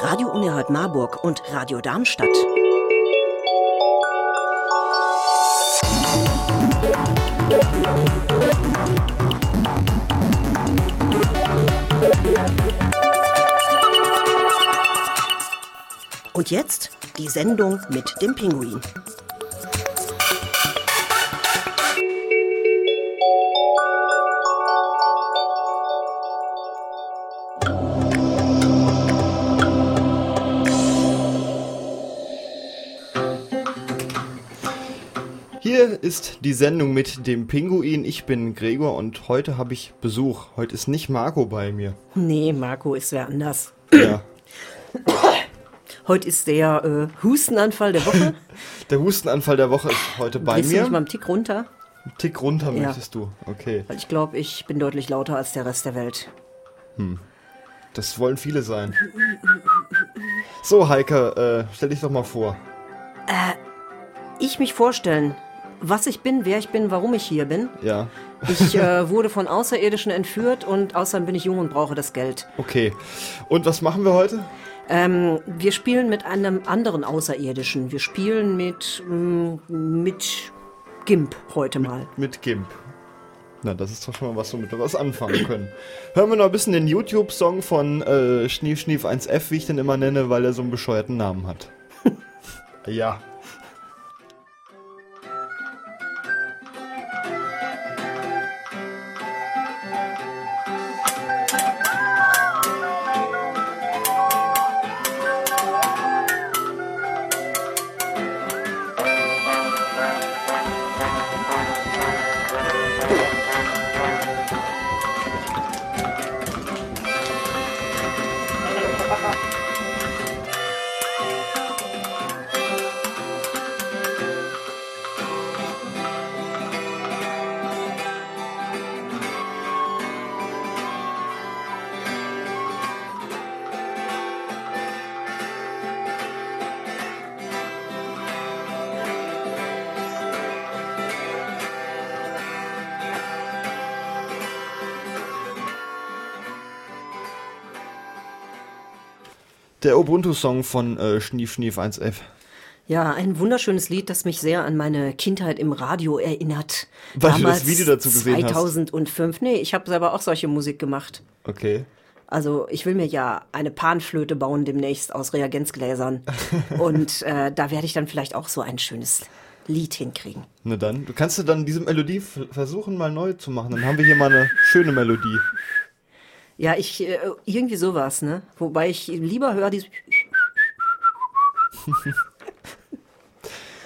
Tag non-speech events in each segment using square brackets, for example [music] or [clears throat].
Radio Unerhört Marburg und Radio Darmstadt. Und jetzt die Sendung mit dem Pinguin. Ist die Sendung mit dem Pinguin. Ich bin Gregor und heute habe ich Besuch. Heute ist nicht Marco bei mir. Nee, Marco ist wer anders. Ja. [coughs] Heute ist der äh, Hustenanfall der Woche. [laughs] Der Hustenanfall der Woche ist heute bei Drehst du mich mal mir. einen Tick runter? Einen Tick runter Ja. möchtest du. Okay. Weil ich glaube, ich bin deutlich lauter als der Rest der Welt. Das wollen viele sein. So, Heike, äh, stell dich doch mal vor. Ich mich vorstellen, was ich bin, wer ich bin, warum ich hier bin. Ja. Ich äh, wurde von Außerirdischen entführt und außerdem bin ich jung und brauche das Geld. Okay. Und was machen wir heute? Ähm, wir spielen mit einem anderen Außerirdischen. Wir spielen mit, mm, mit Gimp heute mal. Mit Gimp. Na, das ist doch schon mal was, womit wir was anfangen können. Hören wir noch ein bisschen den YouTube-Song von äh, Schnief Schnief 1F, wie ich den immer nenne, weil er so einen bescheuerten Namen hat. [laughs] ja. Der Ubuntu-Song von äh, Schnief Schnief 1F. Ja, ein wunderschönes Lied, das mich sehr an meine Kindheit im Radio erinnert. Weil du das Video dazu gesehen hast. 2005. Nee, ich habe selber auch solche Musik gemacht. Okay. Also ich will mir ja eine Panflöte bauen demnächst aus Reagenzgläsern. [laughs] Und äh, da werde ich dann vielleicht auch so ein schönes Lied hinkriegen. Na dann, du kannst du dann diese Melodie versuchen mal neu zu machen. Dann haben wir hier mal eine schöne Melodie. Ja, ich äh, irgendwie sowas, ne? Wobei ich lieber höre dieses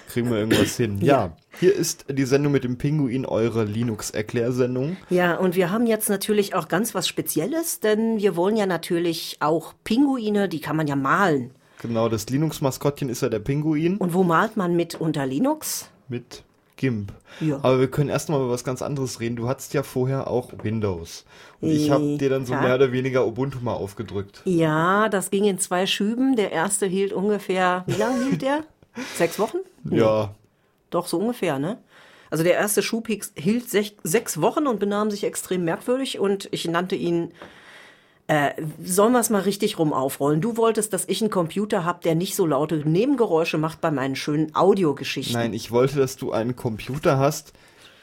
Kriegen wir irgendwas hin. Ja, hier ist die Sendung mit dem Pinguin, eure Linux-Erklärsendung. Ja, und wir haben jetzt natürlich auch ganz was Spezielles, denn wir wollen ja natürlich auch Pinguine, die kann man ja malen. Genau, das Linux-Maskottchen ist ja der Pinguin Und wo malt man mit unter Linux? mit GIMP. Ja. Aber wir können erst mal über was ganz anderes reden. Du hattest ja vorher auch Windows. Und ich habe dir dann so mehr oder weniger Ubuntu mal aufgedrückt. Ja, das ging in zwei Schüben. Der erste hielt ungefähr, wie lange hielt der? [laughs] Sechs Wochen? Ja, Doch, so ungefähr, ne? Also der erste Schub hielt sech, sechs Wochen und benahm sich extrem merkwürdig und ich nannte ihn, äh, sollen wir es mal richtig rum aufrollen? Du wolltest, dass ich einen Computer habe, der nicht so laute Nebengeräusche macht bei meinen schönen Audiogeschichten. nein, ich wollte, dass du einen Computer hast,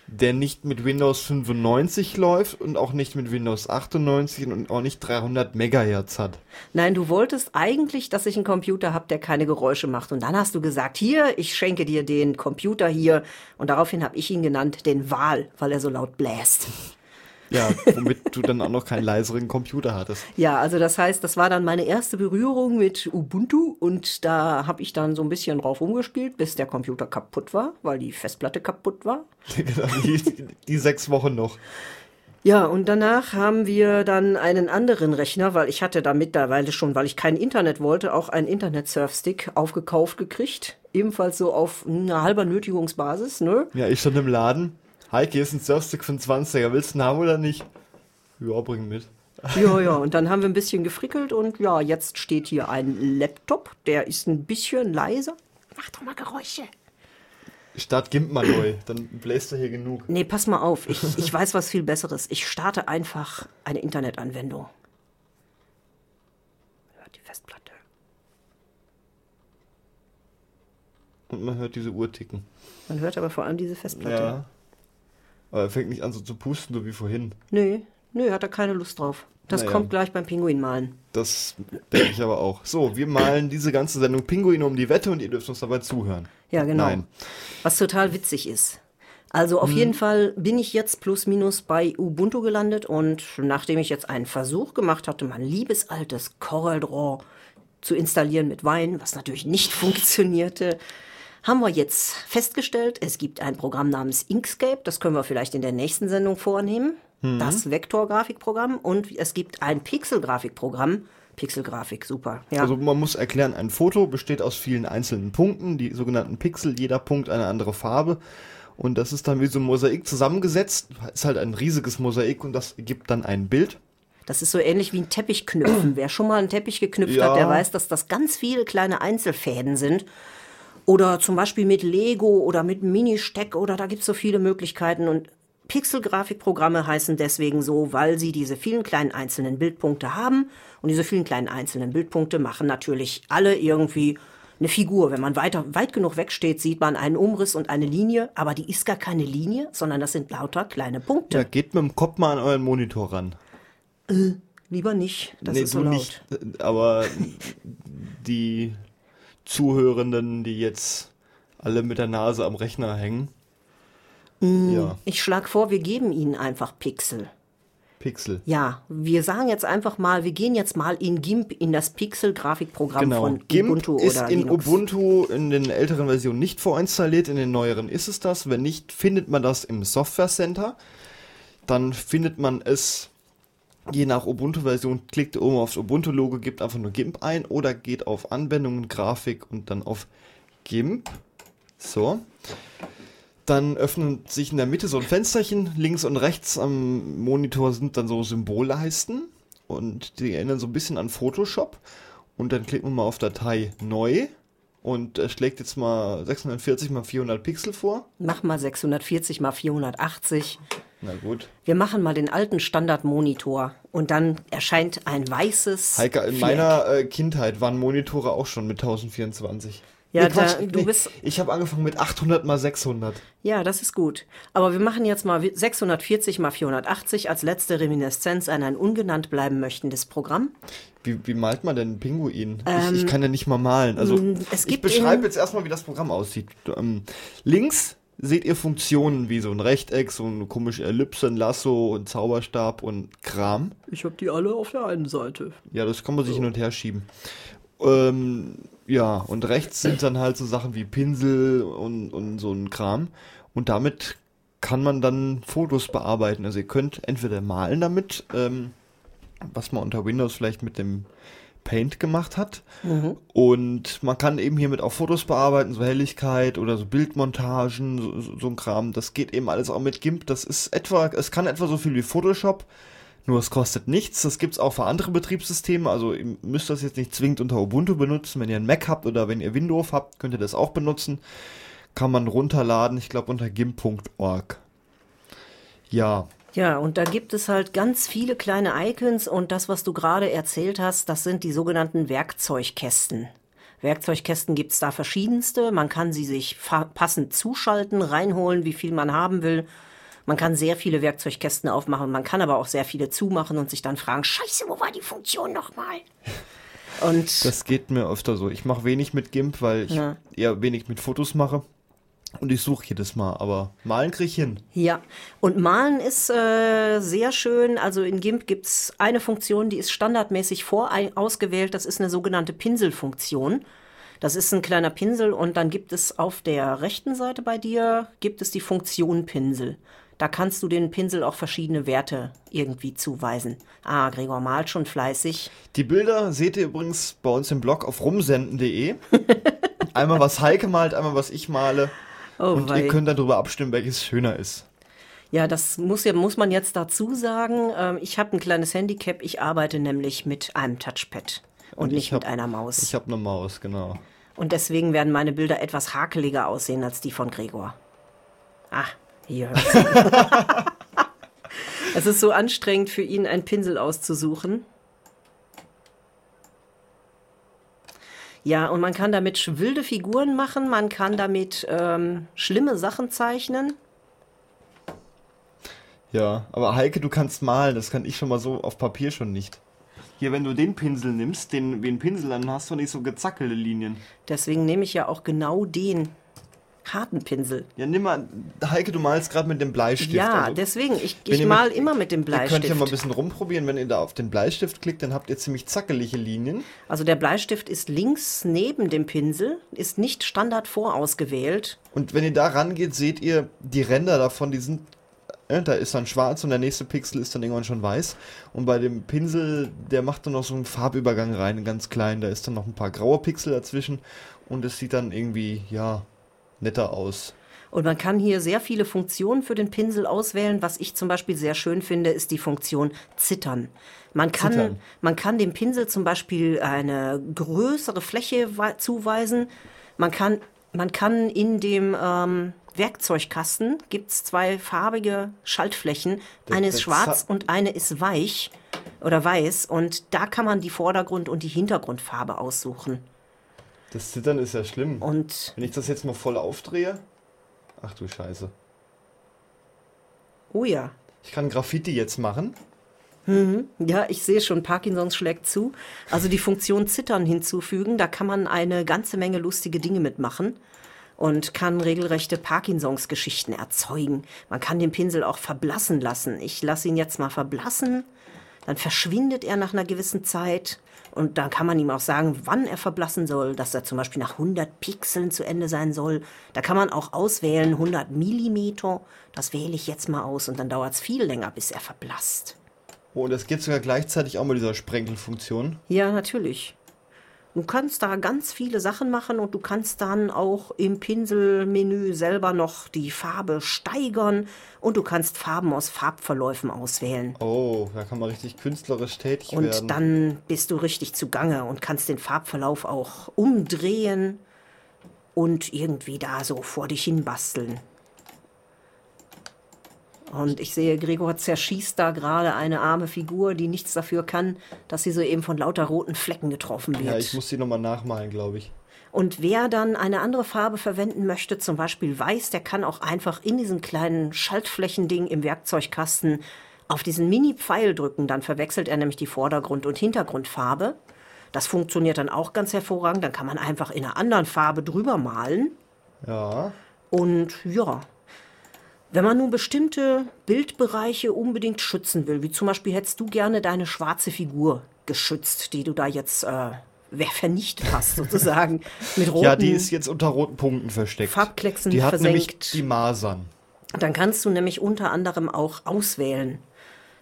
der nicht mit Windows 95 läuft und auch nicht mit Windows 98 und auch nicht 300 Megahertz hat. Nein, du wolltest eigentlich, dass ich einen Computer habe, der keine Geräusche macht. Und dann hast du gesagt, hier, ich schenke dir den Computer hier. Und daraufhin habe ich ihn genannt, den Wal, weil er so laut bläst. Ja, womit du dann auch noch keinen leiseren Computer hattest. Ja, also das heißt, das war dann meine erste Berührung mit Ubuntu und da habe ich dann so ein bisschen drauf rumgespielt, bis der Computer kaputt war, weil die Festplatte kaputt war. [laughs] Genau, die, die sechs Wochen noch. Ja, und danach haben wir dann einen anderen Rechner, weil ich hatte da mittlerweile schon, weil ich kein Internet wollte, auch einen Internet-Surfstick aufgekauft gekriegt. Ebenfalls so auf einer halber Nötigungsbasis, ne? Ja, ich stand im Laden. Heike, hier ist ein Surfstick von 20er. Willst du einen haben oder nicht? Ja, bring mit. ja, ja, und dann haben wir ein bisschen gefrickelt und ja, jetzt steht hier ein Laptop, der ist ein bisschen leiser. Mach doch mal Geräusche. Start Gimp mal neu, dann bläst er hier genug. Nee, pass mal auf, ich, ich weiß was viel Besseres. Ich starte einfach eine Internetanwendung. Hört die Festplatte. Und man hört diese Uhr ticken. Man hört aber vor allem diese Festplatte. Ja. Aber er fängt nicht an so zu pusten, so wie vorhin. Nö, nö, hat er keine Lust drauf. Das Naja. kommt gleich beim Pinguin malen. Das denke ich aber auch. So, wir malen diese ganze Sendung Pinguine um die Wette und ihr dürft uns dabei zuhören. Ja, genau. Nein. Was total witzig ist. Also Hm. auf jeden Fall bin ich jetzt plus minus bei Ubuntu gelandet und nachdem ich jetzt einen Versuch gemacht hatte, mein liebes altes Corel Draw zu installieren mit Wein, was natürlich nicht [laughs] funktionierte, haben wir jetzt festgestellt, es gibt ein Programm namens Inkscape, das können wir vielleicht in der nächsten Sendung vornehmen, das Vektorgrafikprogramm und es gibt ein Pixelgrafikprogramm. Pixelgrafik, super. Ja. Also man muss erklären, ein Foto besteht aus vielen einzelnen Punkten, die sogenannten Pixel, jeder Punkt eine andere Farbe. Und das ist dann wie so ein Mosaik zusammengesetzt. Ist halt ein riesiges Mosaik und das gibt dann ein Bild. Das ist so ähnlich wie ein Teppichknüpfen. Wer schon mal einen Teppich geknüpft Ja. hat, der weiß, dass das ganz viele kleine Einzelfäden sind. Oder zum Beispiel mit Lego oder mit Mini-Steck oder da gibt es so viele Möglichkeiten. Und Pixelgrafikprogramme heißen deswegen so, weil sie diese vielen kleinen einzelnen Bildpunkte haben. Und diese vielen kleinen einzelnen Bildpunkte machen natürlich alle irgendwie eine Figur. Wenn man weiter, weit genug wegsteht, sieht man einen Umriss und eine Linie, aber die ist gar keine Linie, sondern das sind lauter kleine Punkte. Ja, geht mit dem Kopf mal an euren Monitor ran. Lieber nicht, das nee, ist so laut. nicht. Aber die Zuhörenden, die jetzt alle mit der Nase am Rechner hängen. Mm. Ja, Ich schlage vor, wir geben ihnen einfach Pixel. Pixel. Ja, wir sagen jetzt einfach mal, wir gehen jetzt mal in GIMP, in das Pixel-Grafikprogramm Genau. von GIMP Ubuntu ist oder in Linux. Ubuntu in den älteren Versionen nicht vorinstalliert, in den neueren ist es das. Wenn nicht, findet man das im Software Center. Dann findet man es je nach Ubuntu-Version, klickt oben aufs Ubuntu-Logo, gibt einfach nur GIMP ein oder geht auf Anwendungen, Grafik und dann auf GIMP. So. Dann öffnet sich in der Mitte so ein Fensterchen. Links und rechts am Monitor sind dann so Symbolleisten. Und die erinnern so ein bisschen an Photoshop. Und dann klicken wir mal auf Datei neu. Und er schlägt jetzt mal 640 mal 400 Pixel vor. Mach mal 640 mal 480. Na gut. Wir machen mal den alten Standardmonitor und dann erscheint ein weißes. Heike, in Viereck. meiner äh, Kindheit waren Monitore auch schon mit 1024. Ja, Nee, Quatsch, da- du bist- Ich habe angefangen mit 800 mal 600. Ja, das ist gut. Aber wir machen jetzt mal 640 mal 480 als letzte Reminiszenz an ein ungenannt bleiben möchtendes Programm. Wie, wie malt man denn einen Pinguin? ich, ich kann ja nicht mal malen. Also Ähm, es ich gibt beschreibe jetzt erstmal, wie das Programm aussieht. Ähm, links seht ihr Funktionen wie so ein Rechteck, so eine komische Ellipse, ein Lasso, ein Zauberstab und Kram. Ich habe die alle auf der einen Seite. Ja, das kann man sich hin und her schieben. Ähm, ja, und rechts sind dann halt so Sachen wie Pinsel und, und so ein Kram. Und damit kann man dann Fotos bearbeiten. Also ihr könnt entweder malen damit, ähm, was man unter Windows vielleicht mit dem Paint gemacht hat. Und man kann eben hiermit auch Fotos bearbeiten, so Helligkeit oder so Bildmontagen, so, so, so ein Kram. Das geht eben alles auch mit GIMP. Das ist etwa, es kann etwa so viel wie Photoshop. Nur es kostet nichts. Das gibt's auch für andere Betriebssysteme. Also ihr müsst das jetzt nicht zwingend unter Ubuntu benutzen. Wenn ihr einen Mac habt oder wenn ihr Windows habt, könnt ihr das auch benutzen. Kann man runterladen, ich glaube unter gimp.org. Ja, Ja, und da gibt es halt ganz viele kleine Icons und das, was du gerade erzählt hast, das sind die sogenannten Werkzeugkästen. Werkzeugkästen gibt's da verschiedenste. Man kann sie sich passend zuschalten, reinholen, wie viel man haben will. Man kann sehr viele Werkzeugkästen aufmachen, man kann aber auch sehr viele zumachen und sich dann fragen, scheiße, wo war die Funktion nochmal? [laughs] Und das geht mir öfter so. Ich mache wenig mit GIMP, weil ich Ja. eher wenig mit Fotos mache. Und ich suche jedes Mal, aber malen kriege ich hin. Ja, und Malen ist äh, sehr schön. Also in GIMP gibt's eine Funktion, die ist standardmäßig vorausgewählt. Das ist eine sogenannte Pinselfunktion. Das ist ein kleiner Pinsel und dann gibt es auf der rechten Seite bei dir, gibt es die Funktion Pinsel. Da kannst du den Pinsel auch verschiedene Werte irgendwie zuweisen. Ah, Gregor malt schon fleißig. Die Bilder seht ihr übrigens bei uns im Blog auf rumsenden.de. [laughs] einmal was Heike malt, einmal was ich male. Oh, Und wei. ihr könnt darüber abstimmen, welches schöner ist. Ja, das muss, ja, muss man jetzt dazu sagen. Ähm, ich habe ein kleines Handicap. Ich arbeite nämlich mit einem Touchpad und, ich nicht hab- mit einer Maus. Ich habe eine Maus, genau. Und deswegen werden meine Bilder etwas hakeliger aussehen als die von Gregor. Ah, hier hört's. [laughs] es ist so anstrengend für ihn, einen Pinsel auszusuchen. Ja, und man kann damit wilde Figuren machen, man kann damit ähm, schlimme Sachen zeichnen. Ja, aber Heike, du kannst malen, das kann ich schon mal so auf Papier schon nicht. Hier, wenn du den Pinsel nimmst, den, wie einen Pinsel, dann hast du nicht so gezackelte Linien. Deswegen nehme ich ja auch genau den harten Pinsel. Ja, nimm mal, Heike, du malst gerade mit dem Bleistift. Ja, also, deswegen, ich, ich ihr mal mit- immer mit dem Ihr Bleistift. könnt ja mal ein bisschen rumprobieren, wenn ihr da auf den Bleistift klickt, dann habt ihr ziemlich zackelige Linien. Also der Bleistift ist links neben dem Pinsel, ist nicht standard vorausgewählt. Und wenn ihr da rangeht, seht ihr die Ränder davon, die sind, äh, da ist dann schwarz und der nächste Pixel ist dann irgendwann schon weiß. Und bei dem Pinsel, der macht dann noch so einen Farbübergang rein, ganz kleinen, da ist dann noch ein paar graue Pixel dazwischen und es sieht dann irgendwie, ja, netter aus. Und man kann hier sehr viele Funktionen für den Pinsel auswählen. Was ich zum Beispiel sehr schön finde, ist die Funktion Zittern. Man kann, Zittern. man kann dem Pinsel zum Beispiel eine größere Fläche wei- zuweisen. Man kann, man kann in dem ähm, Werkzeugkasten gibt es zwei farbige Schaltflächen. Der- eine ist schwarz Za- und eine ist weich oder weiß. Und da kann man die Vordergrund- und die Hintergrundfarbe aussuchen. Das Zittern ist ja schlimm. Und Wenn ich das jetzt mal voll aufdrehe, ach du Scheiße. oh ja, Ich kann Graffiti jetzt machen. Ja, ich sehe schon, Parkinsons schlägt zu. Also die Funktion Zittern hinzufügen, da kann man eine ganze Menge lustige Dinge mitmachen und kann regelrechte Parkinsons-Geschichten erzeugen. Man kann den Pinsel auch verblassen lassen. Ich lasse ihn jetzt mal verblassen, dann verschwindet er nach einer gewissen Zeit und dann kann man ihm auch sagen, wann er verblassen soll, dass er zum Beispiel nach 100 Pixeln zu Ende sein soll. Da kann man auch auswählen 100 Millimeter. Das wähle ich jetzt mal aus und dann dauert es viel länger, bis er verblasst. Oh, und das geht sogar gleichzeitig auch mit dieser Sprenkelfunktion. Ja, natürlich. Du kannst da ganz viele Sachen machen und du kannst dann auch im Pinselmenü selber noch die Farbe steigern und du kannst Farben aus Farbverläufen auswählen. Oh, da kann man richtig künstlerisch tätig Und werden. dann bist du richtig zugange und kannst den Farbverlauf auch umdrehen und irgendwie da so vor dich hin basteln. Und ich sehe, Gregor zerschießt da gerade eine arme Figur, die nichts dafür kann, dass sie soeben von lauter roten Flecken getroffen wird. ja, ich muss die nochmal nachmalen, glaube ich. Und wer dann eine andere Farbe verwenden möchte, zum Beispiel weiß, der kann auch einfach in diesen kleinen Schaltflächending im Werkzeugkasten auf diesen Mini-Pfeil drücken. Dann verwechselt er nämlich die Vordergrund- und Hintergrundfarbe. Das funktioniert dann auch ganz hervorragend. Dann kann man einfach in einer anderen Farbe drüber malen. Ja. Und ja, wenn man nun bestimmte Bildbereiche unbedingt schützen will, wie zum Beispiel hättest du gerne deine schwarze Figur geschützt, die du da jetzt äh, vernichtet hast, sozusagen, [laughs] mit roten Ja, die ist jetzt unter roten Punkten versteckt. Farbklecksen Die hat nämlich versenkt. die Masern. Dann kannst du nämlich unter anderem auch auswählen.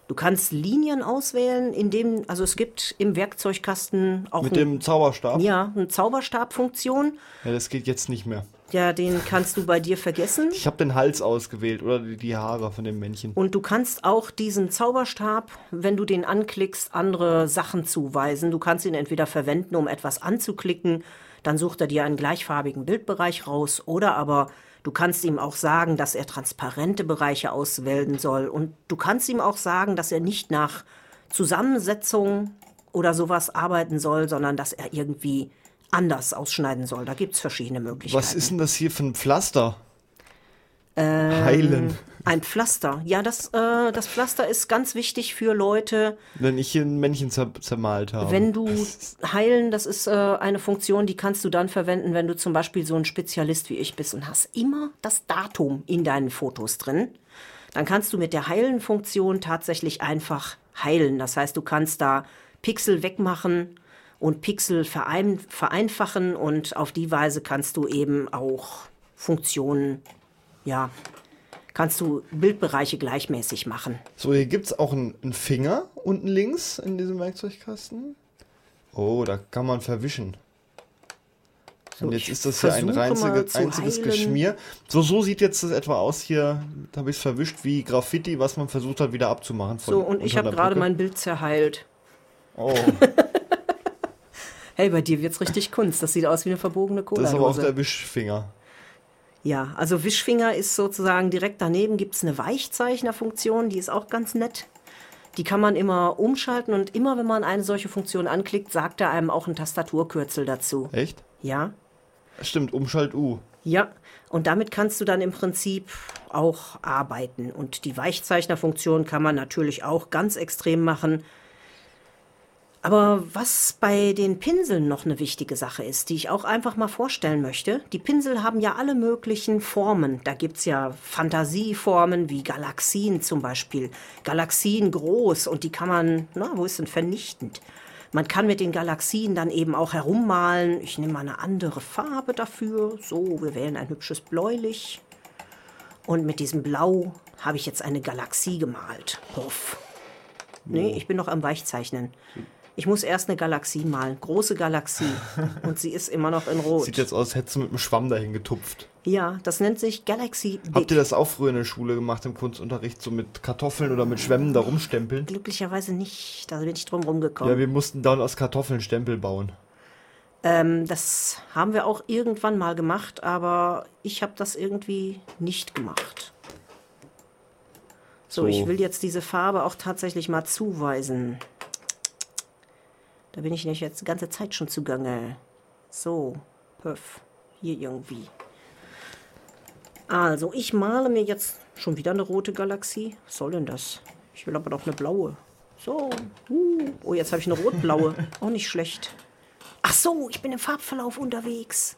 Du kannst Linien auswählen, indem, also es gibt im Werkzeugkasten auch Mit ein, dem Zauberstab. ja, eine Zauberstabfunktion. Ja, das geht jetzt nicht mehr. Ja, den kannst du bei dir vergessen. Ich habe den Hals ausgewählt oder die, die Haare von dem Männchen. Und du kannst auch diesen Zauberstab, wenn du den anklickst, andere Sachen zuweisen. Du kannst ihn entweder verwenden, um etwas anzuklicken, dann sucht er dir einen gleichfarbigen Bildbereich raus, oder aber du kannst ihm auch sagen, dass er transparente Bereiche auswählen soll. Und du kannst ihm auch sagen, dass er nicht nach Zusammensetzung oder sowas arbeiten soll, sondern dass er irgendwie anders ausschneiden soll. Da gibt es verschiedene Möglichkeiten. Was ist denn das hier für ein Pflaster? Ähm, Heilen. Ein Pflaster. Ja, das, äh, das Pflaster ist ganz wichtig für Leute, Wenn ich hier ein Männchen zer zermalt habe. Wenn du heilen, das ist äh, eine Funktion, die kannst du dann verwenden, wenn du zum Beispiel so ein Spezialist wie ich bist und hast immer das Datum in deinen Fotos drin. Dann kannst du mit der Heilen-Funktion tatsächlich einfach heilen. Das heißt, du kannst da Pixel wegmachen und Pixel verein vereinfachen und auf die Weise kannst du eben auch Funktionen, ja, kannst du Bildbereiche gleichmäßig machen. So, hier gibt es auch einen, einen Finger unten links in diesem Werkzeugkasten. Oh, da kann man verwischen. Und jetzt ist das hier ein einziges heilen. Geschmier. So, so sieht jetzt das etwa aus hier. Da habe ich es verwischt wie Graffiti, was man versucht hat wieder abzumachen. So, und ich habe gerade mein Bild zerheilt. Oh, [laughs] Hey, bei dir wird's richtig Kunst. Das sieht aus wie eine verbogene das ist aber auch der Wischfinger. Ja, also Wischfinger ist sozusagen direkt daneben gibt's eine Weichzeichnerfunktion, die ist auch ganz nett. Die kann man immer umschalten und immer, wenn man eine solche Funktion anklickt, sagt er einem auch ein Tastaturkürzel dazu. Echt? Ja, Stimmt, Umschalt U. ja. Und damit kannst du dann im Prinzip auch arbeiten. Und die Weichzeichnerfunktion kann man natürlich auch ganz extrem machen. Aber was bei den Pinseln noch eine wichtige Sache ist, die ich auch einfach mal vorstellen möchte, die Pinsel haben ja alle möglichen Formen. Da gibt's ja Fantasieformen wie Galaxien zum Beispiel. Galaxien groß und die kann man, na, wo ist denn vernichtend? Man kann mit den Galaxien dann eben auch herummalen. Ich nehme mal eine andere Farbe dafür. So, wir wählen ein hübsches Bläulich. Und mit diesem Blau habe ich jetzt eine Galaxie gemalt. Puff. Nee, ich bin noch am Weichzeichnen. Ich muss erst eine Galaxie malen. Große Galaxie. [laughs] Und sie ist immer noch in Rot. Sieht jetzt aus, als hättest du mit einem Schwamm dahin getupft. ja, das nennt sich Galaxy Habt ihr das auch früher in der Schule gemacht im Kunstunterricht, so mit Kartoffeln oder mit Schwämmen da rumstempeln? Glücklicherweise nicht. Da bin ich drum rumgekommen. Ja, wir mussten dann aus Kartoffeln Stempel bauen. Ähm, das haben wir auch irgendwann mal gemacht, aber ich habe das irgendwie nicht gemacht. So, So. ich will jetzt diese Farbe auch tatsächlich mal zuweisen. Da bin ich nämlich jetzt die ganze Zeit schon zugange. So, Puff, hier irgendwie. Also, ich male mir jetzt schon wieder eine rote Galaxie. Was soll denn das? Ich will aber doch eine blaue. So, uh. oh, jetzt habe ich eine rot-blaue. [laughs] Auch nicht schlecht. Ach so, ich bin im Farbverlauf unterwegs.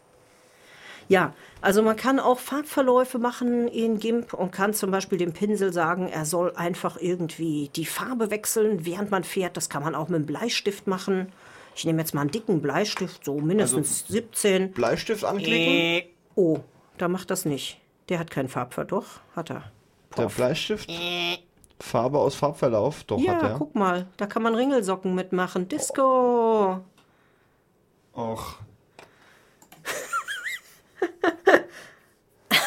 Ja, also man kann auch Farbverläufe machen in GIMP und kann zum Beispiel dem Pinsel sagen, er soll einfach irgendwie die Farbe wechseln, während man fährt. Das kann man auch mit einem Bleistift machen. Ich nehme jetzt mal einen dicken Bleistift, so mindestens 17. Bleistift anklicken? Oh, da macht das nicht. Der hat keinen Farbverlauf. Doch, hat er. Der Bleistift? Farbe aus Farbverlauf? Doch, Ja, hat er. guck mal, da kann man Ringelsocken mitmachen. Disco. Och,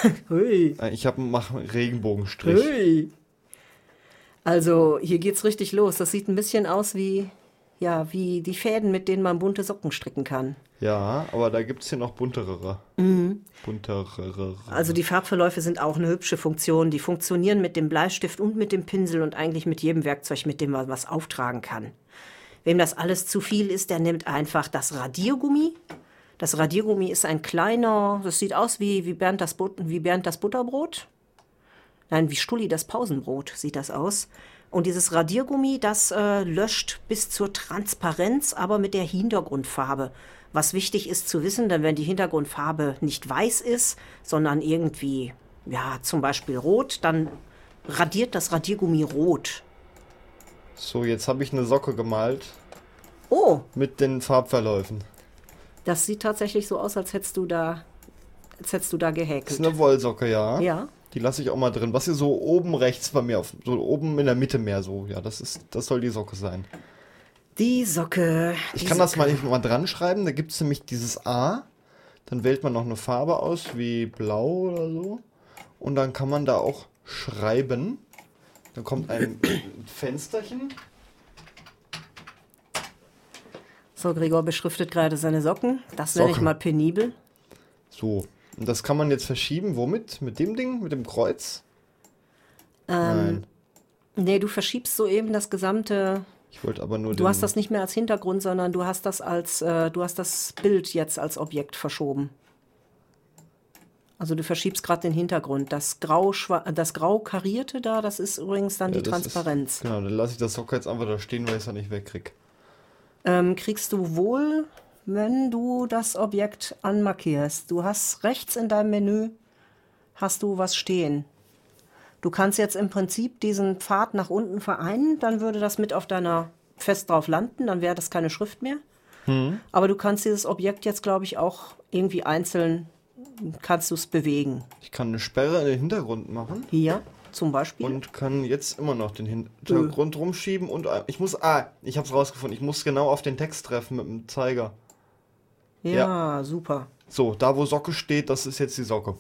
[laughs] Hui. äh, ich habe einen Regenbogenstrich. Hui. Also, hier geht's richtig los. Das sieht ein bisschen aus wie, ja, wie die Fäden, mit denen man bunte Socken stricken kann. Ja, aber da gibt es hier noch buntere. Mhm. Buntere. Also die Farbverläufe sind auch eine hübsche Funktion. Die funktionieren mit dem Bleistift und mit dem Pinsel und eigentlich mit jedem Werkzeug, mit dem man was auftragen kann. Wem das alles zu viel ist, der nimmt einfach das Radiergummi. Das Radiergummi ist ein kleiner, das sieht aus wie, wie, Bernd, das But wie Bernd das Butterbrot. Nein, wie Stulli das Pausenbrot sieht das aus. Und dieses Radiergummi, das äh, löscht bis zur Transparenz, aber mit der Hintergrundfarbe. Was wichtig ist zu wissen, denn wenn die Hintergrundfarbe nicht weiß ist, sondern irgendwie, ja, zum Beispiel rot, dann radiert das Radiergummi rot. So, jetzt habe ich eine Socke gemalt Oh, mit den Farbverläufen. Das sieht tatsächlich so aus, als hättest du da, als hättest du da Das ist gehäkelt. eine Wollsocke, ja. Ja. Die lasse ich auch mal drin. Was hier so oben rechts bei mir, auf, so oben in der Mitte mehr so. Ja, das ist, das soll die Socke sein. Die Socke. Ich die kann das Socke. mal, mal dran schreiben. Da gibt es nämlich dieses A. Dann wählt man noch eine Farbe aus, wie blau oder so. Und dann kann man da auch schreiben. Dann kommt ein [clears throat] Fensterchen. So, Gregor beschriftet gerade seine Socken. Das nenne ich Socken. mal penibel. So. Und das kann man jetzt verschieben. Womit? Mit dem Ding? Mit dem Kreuz? Nein. Nee, du verschiebst soeben das gesamte. Ich wollte aber nur Du hast das nicht mehr als Hintergrund, sondern du hast das als, äh, du hast das Bild jetzt als Objekt verschoben. Also du verschiebst gerade den Hintergrund. Das grau, das grau karierte da, das ist übrigens dann Ja, die Transparenz. Ist, genau, dann lasse ich das Socke jetzt einfach da stehen, weil ich es ja nicht wegkrieg. Ähm, kriegst du wohl, wenn du das Objekt anmarkierst. Du hast rechts in deinem Menü hast du was stehen. Du kannst jetzt im Prinzip diesen Pfad nach unten vereinen, dann würde das mit auf deiner fest drauf landen, dann wäre das keine Schrift mehr. Aber du kannst dieses Objekt jetzt, glaube ich, auch irgendwie einzeln kannst du es bewegen. Ich kann eine Sperre in den Hintergrund machen. Hier zum Beispiel. Und kann jetzt immer noch den Hintergrund rumschieben und äh, ich muss, ah, ich hab's rausgefunden, ich muss genau auf den Text treffen mit dem Zeiger. ja, super. So, da wo Socke steht, das ist jetzt die Socke.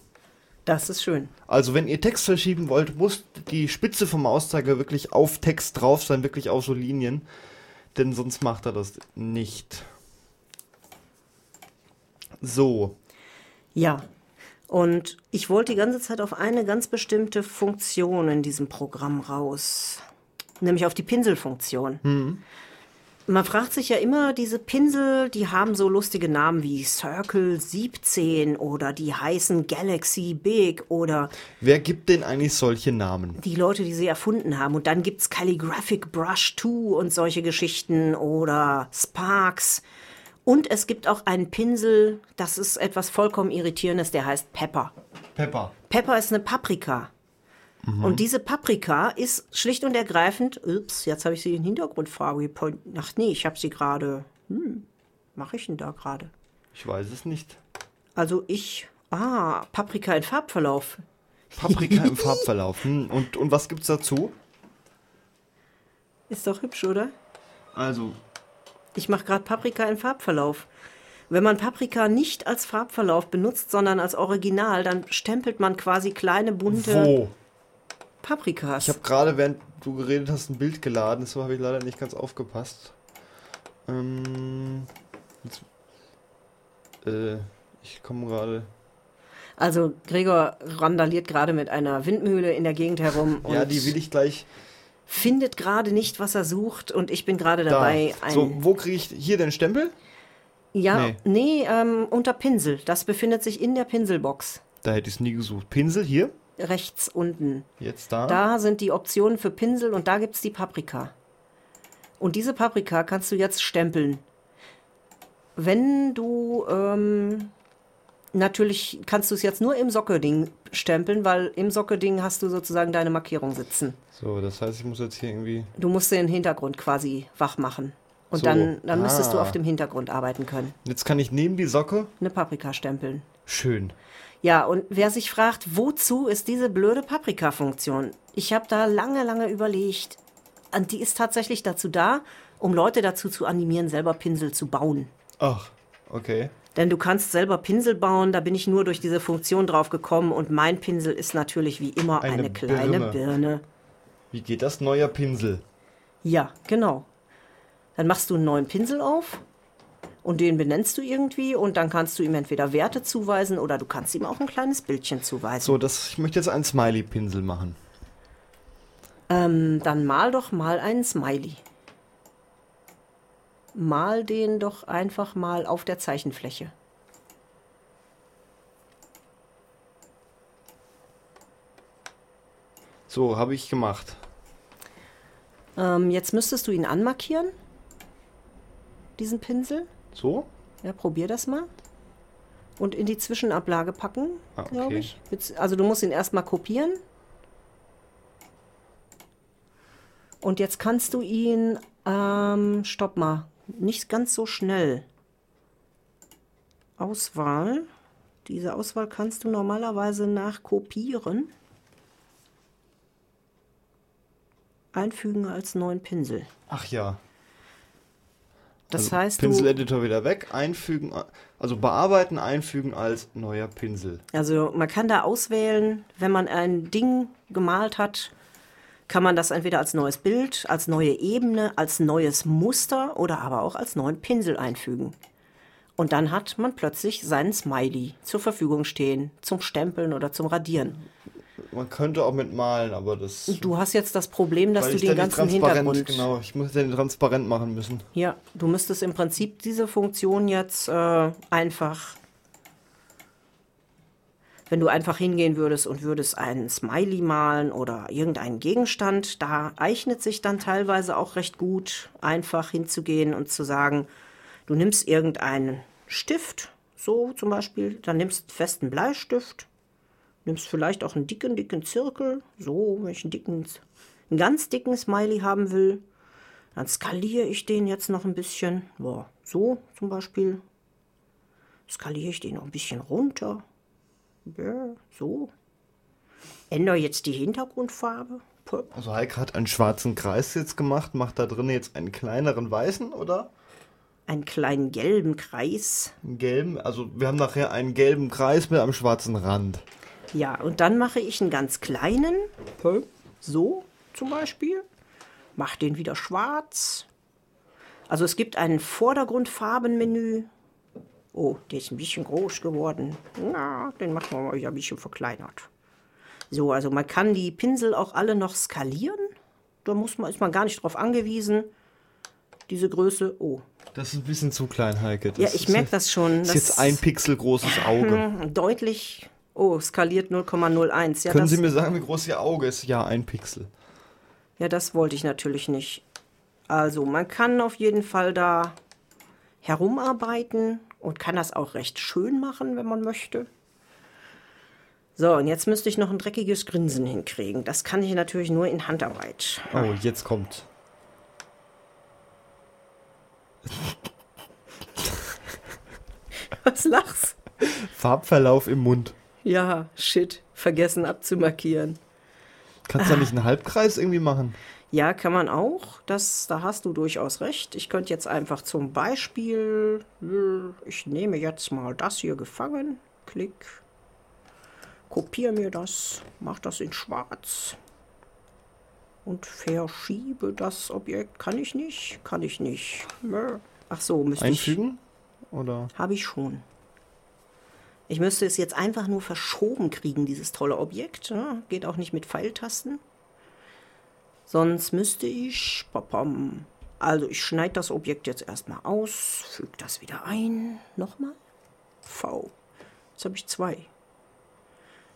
Das ist schön. Also wenn ihr Text verschieben wollt, muss die Spitze vom Mauszeiger wirklich auf Text drauf sein, wirklich auf so Linien. Denn sonst macht er das nicht. So, Ja. Und ich wollte die ganze Zeit auf eine ganz bestimmte Funktion in diesem Programm raus. nämlich auf die Pinselfunktion. Man fragt sich ja immer, diese Pinsel, die haben so lustige Namen wie Circle 17 oder die heißen Galaxy Big oder Wer gibt denn eigentlich solche Namen? die Leute, die sie erfunden haben. Und dann gibt's Calligraphic Brush 2 und solche Geschichten oder Sparks. Und es gibt auch einen Pinsel, das ist etwas vollkommen Irritierendes, der heißt Pepper. Pepper. Pepper ist eine Paprika. Und diese Paprika ist schlicht und ergreifend, ups, jetzt habe ich sie in Hintergrundfarbe gepoint. Ach nee, ich habe sie gerade, hm, mache ich denn da gerade? Ich weiß es nicht. Also ich, ah, Paprika in Farbverlauf. Paprika im [laughs] Farbverlauf. Hm, Und, und was gibt's dazu? Ist doch hübsch, oder? Also, Ich mache gerade Paprika in Farbverlauf. Wenn man Paprika nicht als Farbverlauf benutzt, sondern als Original, dann stempelt man quasi kleine bunte wo? Paprikas. Ich habe gerade, während du geredet hast, ein Bild geladen, deshalb habe ich leider nicht ganz aufgepasst. Ähm, jetzt, äh, ich komme gerade. Also Gregor randaliert gerade mit einer Windmühle in der Gegend herum Ja, die will ich gleich findet gerade nicht, was er sucht und ich bin gerade da. dabei. Ein, So, wo kriege ich hier den Stempel? ja, nee. nee, ähm, unter Pinsel. Das befindet sich in der Pinselbox. Da hätte ich es nie gesucht. Pinsel hier? Rechts unten. Jetzt da? Da sind die Optionen für Pinsel und da gibt's die Paprika. Und diese Paprika kannst du jetzt stempeln. Wenn du ähm, natürlich kannst du es jetzt nur im Sockelding stempeln, weil im Sockelding hast du sozusagen deine Markierung sitzen. So, das heißt, ich muss jetzt hier irgendwie. Du musst den Hintergrund quasi wach machen. Und So. dann, dann müsstest du Ah. auf dem Hintergrund arbeiten können. Jetzt kann ich neben die Socke. Eine Paprika stempeln. Schön. Ja, und wer sich fragt, wozu ist diese blöde Paprika-Funktion? Ich habe da lange, lange überlegt. Und die ist tatsächlich dazu da, um Leute dazu zu animieren, selber Pinsel zu bauen. Ach, okay. Denn du kannst selber Pinsel bauen, da bin ich nur durch diese Funktion drauf gekommen und mein Pinsel ist natürlich wie immer eine, Eine kleine Birne. Birne. Wie geht das? Neuer Pinsel. Ja, genau. Dann machst du einen neuen Pinsel auf und den benennst du irgendwie und dann kannst du ihm entweder Werte zuweisen oder du kannst ihm auch ein kleines Bildchen zuweisen. So, das, ich möchte jetzt einen Smiley-Pinsel machen. Ähm, dann mal doch mal einen Smiley. Mal den doch einfach mal auf der Zeichenfläche. So, habe ich gemacht. Ähm, jetzt müsstest du ihn anmarkieren, diesen Pinsel. So? Ja, probier das mal. Und in die Zwischenablage packen, Ah, glaube okay. ich. Bezieh- Also du musst ihn erstmal kopieren. Und jetzt kannst du ihn, ähm, stopp mal, nicht ganz so schnell. Auswahl. Diese Auswahl kannst du normalerweise nachkopieren. Einfügen als neuen Pinsel. Ach ja. Das also heißt, Pinseleditor wieder weg, einfügen, also bearbeiten, einfügen als neuer Pinsel. Also man kann da auswählen, wenn man ein Ding gemalt hat, kann man das entweder als neues Bild, als neue Ebene, als neues Muster oder aber auch als neuen Pinsel einfügen. Und dann hat man plötzlich seinen Smiley zur Verfügung stehen, zum Stempeln oder zum Radieren. Man könnte auch mit malen, aber das. Du hast jetzt das Problem, dass du den ganzen Hintergrund. genau, ich muss den transparent machen müssen. Ja, du müsstest im Prinzip diese Funktion jetzt äh, einfach, wenn du einfach hingehen würdest und würdest einen Smiley malen oder irgendeinen Gegenstand, da eignet sich dann teilweise auch recht gut, einfach hinzugehen und zu sagen, du nimmst irgendeinen Stift, so zum Beispiel, dann nimmst einen festen Bleistift, nimmst vielleicht auch einen dicken, dicken Zirkel, so, wenn ich einen dicken, einen ganz dicken Smiley haben will, dann skaliere ich den jetzt noch ein bisschen. Boah, so zum Beispiel. Skaliere ich den noch ein bisschen runter. Ja, so. Ändere jetzt die Hintergrundfarbe. Puh. Also Heike hat einen schwarzen Kreis jetzt gemacht, macht da drin jetzt einen kleineren weißen, oder? Einen kleinen gelben Kreis. Einen gelben, also wir haben nachher einen gelben Kreis mit einem schwarzen Rand. Ja, und dann mache ich einen ganz kleinen. So zum Beispiel. Mach den wieder schwarz. Also es gibt ein Vordergrundfarbenmenü. Oh, der ist ein bisschen groß geworden. Na, den machen wir mal wieder ein bisschen verkleinert. So, also man kann die Pinsel auch alle noch skalieren. Da muss man, ist man gar nicht drauf angewiesen. Diese Größe, oh. Das ist ein bisschen zu klein, Heike. Das Ja, ich merke das schon. Das ist jetzt ein Pixel großes Auge. [laughs] Deutlich, oh, skaliert 0,01. Ja, Können Sie mir sagen, wie groß Ihr Auge ist? Ja, ein Pixel. ja, das wollte ich natürlich nicht. Also, man kann auf jeden Fall da herumarbeiten und kann das auch recht schön machen, wenn man möchte. So, und jetzt müsste ich noch ein dreckiges Grinsen hinkriegen. Das kann ich natürlich nur in Handarbeit. Oh, jetzt kommt. [laughs] Was lachst? Farbverlauf im Mund. Ja, shit. Vergessen abzumarkieren. Kannst du da nicht einen Halbkreis irgendwie machen? Ja, kann man auch. Das, da hast du durchaus recht. Ich könnte jetzt einfach zum Beispiel, äh, ich nehme jetzt mal das hier gefangen. Klick. Kopiere mir das, mach das in schwarz. Und verschiebe das Objekt. Kann ich nicht? Kann ich nicht. Ach so, müsste ich. Einfügen? Oder? Habe ich schon. Ich müsste es jetzt einfach nur verschoben kriegen, dieses tolle Objekt. Ja, geht auch nicht mit Pfeiltasten. Sonst müsste ich. Also ich schneide das Objekt jetzt erstmal aus, füge das wieder ein. Nochmal. V. Jetzt habe ich zwei.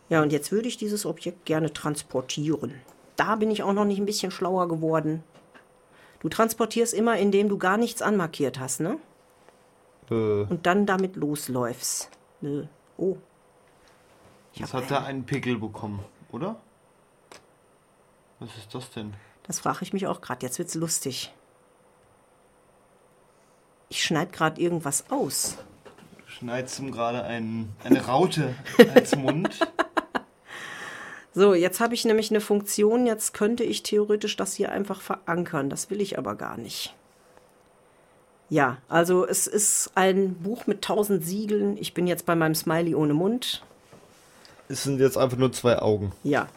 Ja, und jetzt würde ich dieses Objekt gerne transportieren. Da bin ich auch noch nicht ein bisschen schlauer geworden. Du transportierst immer, indem du gar nichts anmarkiert hast, ne? Äh, und dann damit losläufst. Nö. Oh. jetzt hat er einen Pickel bekommen, oder? Was ist das denn? Das frage ich mich auch gerade. Jetzt wird's lustig. Ich schneide gerade irgendwas aus. Du schneidest ihm gerade ein, eine Raute [laughs] als Mund. So, jetzt habe ich nämlich eine Funktion. Jetzt könnte ich theoretisch das hier einfach verankern. Das will ich aber gar nicht. Ja, also es ist ein Buch mit tausend Siegeln. Ich bin jetzt bei meinem Smiley ohne Mund. Es sind jetzt einfach nur zwei Augen. Ja.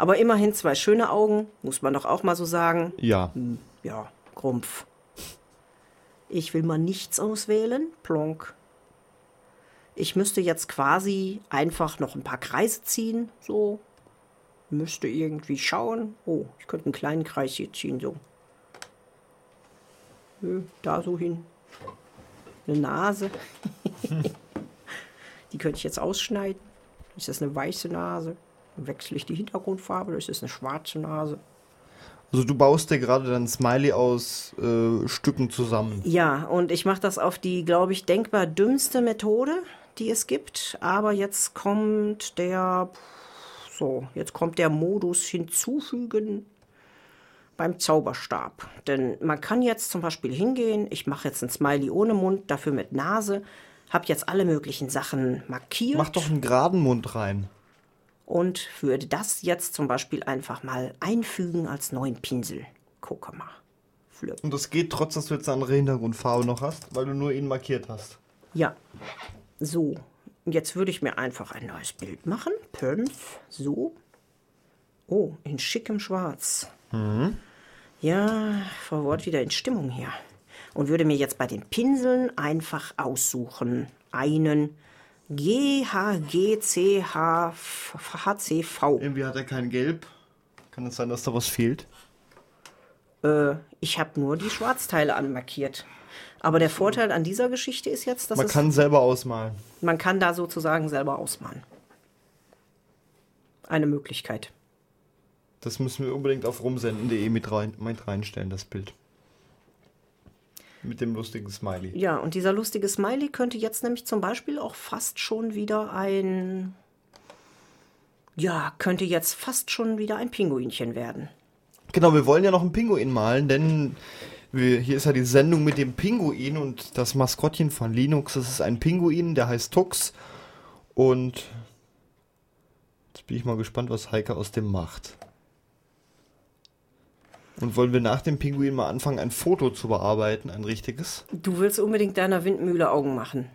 Aber immerhin zwei schöne Augen, muss man doch auch mal so sagen. Ja. Ja, Grumpf. Ich will mal nichts auswählen. Plonk. Ich müsste jetzt quasi einfach noch ein paar Kreise ziehen. So. Müsste irgendwie schauen. Oh, ich könnte einen kleinen Kreis hier ziehen. So. Da so hin. Eine Nase. [laughs] die könnte ich jetzt ausschneiden. Ist das eine weiße Nase? Wechsle ich die Hintergrundfarbe. Das ist eine schwarze Nase. Also du baust dir gerade dein Smiley aus äh, Stücken zusammen. Ja, und ich mache das auf die, glaube ich, denkbar dümmste Methode, die es gibt. Aber jetzt kommt der, so, jetzt kommt der Modus hinzufügen beim Zauberstab. Denn man kann jetzt zum Beispiel hingehen, ich mache jetzt ein Smiley ohne Mund, dafür mit Nase, habe jetzt alle möglichen Sachen markiert Mach doch einen geraden Mund rein. Und würde das jetzt zum Beispiel einfach mal einfügen als neuen Pinsel. Gucke mal. Flip. Und das geht trotz, dass du jetzt eine andere Hintergrundfarbe noch hast, weil du nur ihn markiert hast. Ja, so. Jetzt würde ich mir einfach ein neues Bild machen. Fünf, so. Oh, in schickem Schwarz. Ja, Frau Wort wieder in Stimmung hier. Und würde mir jetzt bei den Pinseln einfach aussuchen. Einen GHGCHCV. Irgendwie hat er kein Gelb. Kann es sein, dass da was fehlt? Äh, ich habe nur die Schwarzteile anmarkiert. Aber der Vorteil an dieser Geschichte ist jetzt, dass Man es, kann selber ausmalen. man kann da sozusagen selber ausmalen. Eine Möglichkeit. Das müssen wir unbedingt auf rumsenden.de mit, rein, mit reinstellen, das Bild. Mit dem lustigen Smiley. Ja, und dieser lustige Smiley könnte jetzt nämlich zum Beispiel auch fast schon wieder ein. Ja, könnte jetzt fast schon wieder ein Pinguinchen werden. Genau, wir wollen ja noch einen Pinguin malen, denn wir, hier ist ja die Sendung mit dem Pinguin und das Maskottchen von Linux. Das ist ein Pinguin, der heißt Tux. Und jetzt bin ich mal gespannt, was Heike aus dem macht. Und wollen wir nach dem Pinguin mal anfangen, ein Foto zu bearbeiten, ein richtiges? Du willst unbedingt deiner Windmühle Augen machen.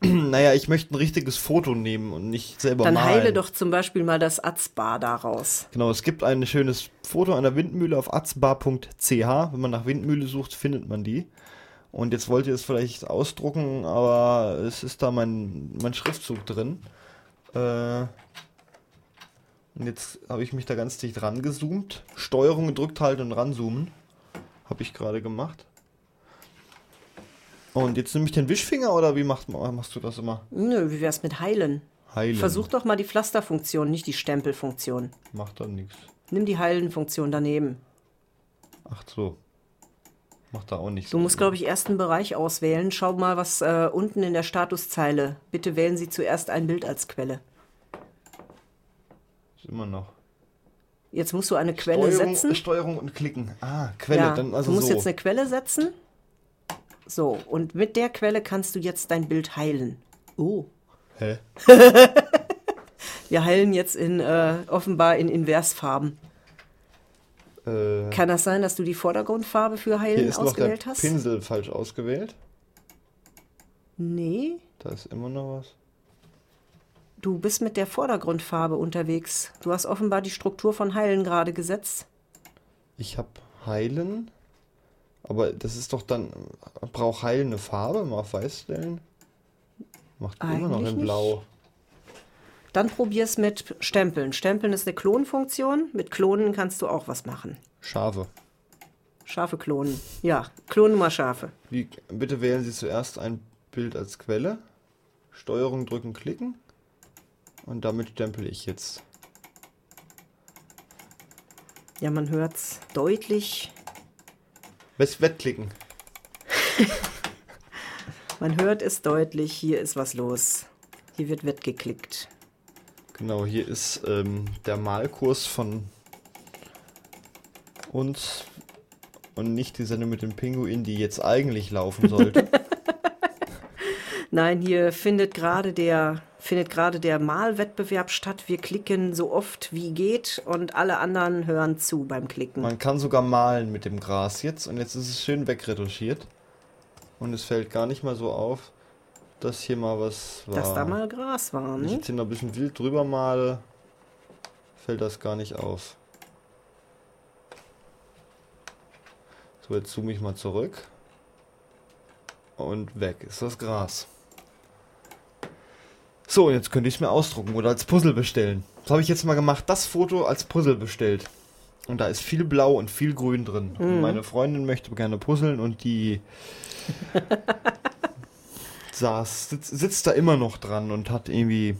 [clears throat] Naja, ich möchte ein richtiges Foto nehmen und nicht selber Dann malen. heile doch zum Beispiel mal das Atzbar daraus. Genau, es gibt ein schönes Foto einer Windmühle auf atzbar.ch. Wenn man nach Windmühle sucht, findet man die. Und jetzt wollt ihr es vielleicht ausdrucken, aber es ist da mein, mein Schriftzug drin. Äh, Und jetzt habe ich mich da ganz dicht rangezoomt. Steuerung gedrückt halten und ranzoomen. Habe ich gerade gemacht. Und jetzt nehme ich den Wischfinger oder wie macht, machst du das immer? Nö, wie wär's mit heilen? Heilen. Versuch doch mal die Pflasterfunktion, nicht die Stempelfunktion. Macht dann nichts. Nimm die Heilen-Funktion daneben. Ach so. Macht da auch nichts. Du musst, glaube ich, erst einen Bereich auswählen. Schau mal, was äh, unten in der Statuszeile. Bitte wählen Sie zuerst ein Bild als Quelle. Ist immer noch. Jetzt musst du eine Quelle Steuerung, setzen. Steuerung und klicken. Ah, Quelle. ja, dann also du musst so. jetzt eine Quelle setzen. So, und mit der Quelle kannst du jetzt dein Bild heilen. Oh. Hä? [laughs] Wir heilen jetzt in äh, offenbar in Inversfarben. Äh, Kann das sein, dass du die Vordergrundfarbe für hier Heilen ist noch der ausgewählt hast? Pinsel falsch ausgewählt. Nee, Da ist immer noch was. Du bist mit der Vordergrundfarbe unterwegs. Du hast offenbar die Struktur von Heilen gerade gesetzt. Ich habe Heilen. Aber das ist doch dann. Braucht Heilen eine Farbe? Mal auf weiß stellen? Macht immer noch Eigentlich in nicht. blau. Dann probier's mit Stempeln. Stempeln ist eine Klonfunktion. Mit Klonen kannst du auch was machen. Schafe. Scharfe klonen. Ja, klonen mal Schafe. Wie, bitte wählen Sie zuerst ein Bild als Quelle. Steuerung drücken, klicken. Und damit stempel ich jetzt. Ja, man hört's deutlich. Wett- Wettklicken. [laughs] Man hört es deutlich. Hier ist was los. Hier wird wettgeklickt. Genau, hier ist ähm, der Malkurs von uns und nicht die Sendung mit dem Pinguin, die jetzt eigentlich laufen sollte. [laughs] Nein, hier findet gerade der findet gerade der Malwettbewerb statt. Wir klicken so oft wie geht und alle anderen hören zu beim Klicken. Man kann sogar malen mit dem Gras jetzt und jetzt ist es schön wegretuschiert. Und es fällt gar nicht mal so auf, dass hier mal was war. Dass da mal Gras war, Wenn ich ne? jetzt hier noch ein bisschen wild drüber male, fällt das gar nicht auf. So, jetzt zoome ich mal zurück. Und weg ist das Gras. So, und jetzt könnte ich es mir ausdrucken oder als Puzzle bestellen. Das habe ich jetzt mal gemacht, das Foto als Puzzle bestellt. Und da ist viel Blau und viel Grün drin. Und meine Freundin möchte gerne puzzeln und die [laughs] saß, sitzt, sitzt da immer noch dran und hat irgendwie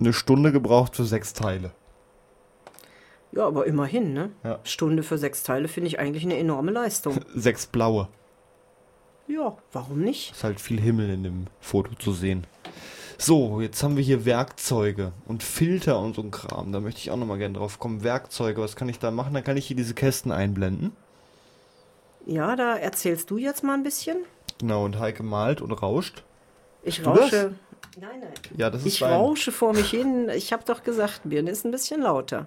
eine Stunde gebraucht für sechs Teile. Ja, aber immerhin, ne? Ja. Stunde für sechs Teile finde ich eigentlich eine enorme Leistung. [laughs] Sechs blaue. Ja, warum nicht? Ist halt viel Himmel in dem Foto zu sehen. So, jetzt haben wir hier Werkzeuge und Filter und so ein Kram. Da möchte ich auch nochmal gerne drauf kommen. Werkzeuge, was kann ich da machen? Dann kann ich hier diese Kästen einblenden. Ja, da erzählst du jetzt mal ein bisschen. Genau, und Heike malt und rauscht. Ich das? rausche. Nein, nein. Ja, das ist Ich dein- rausche vor mich hin. Ich habe doch gesagt, Birne ist ein bisschen lauter.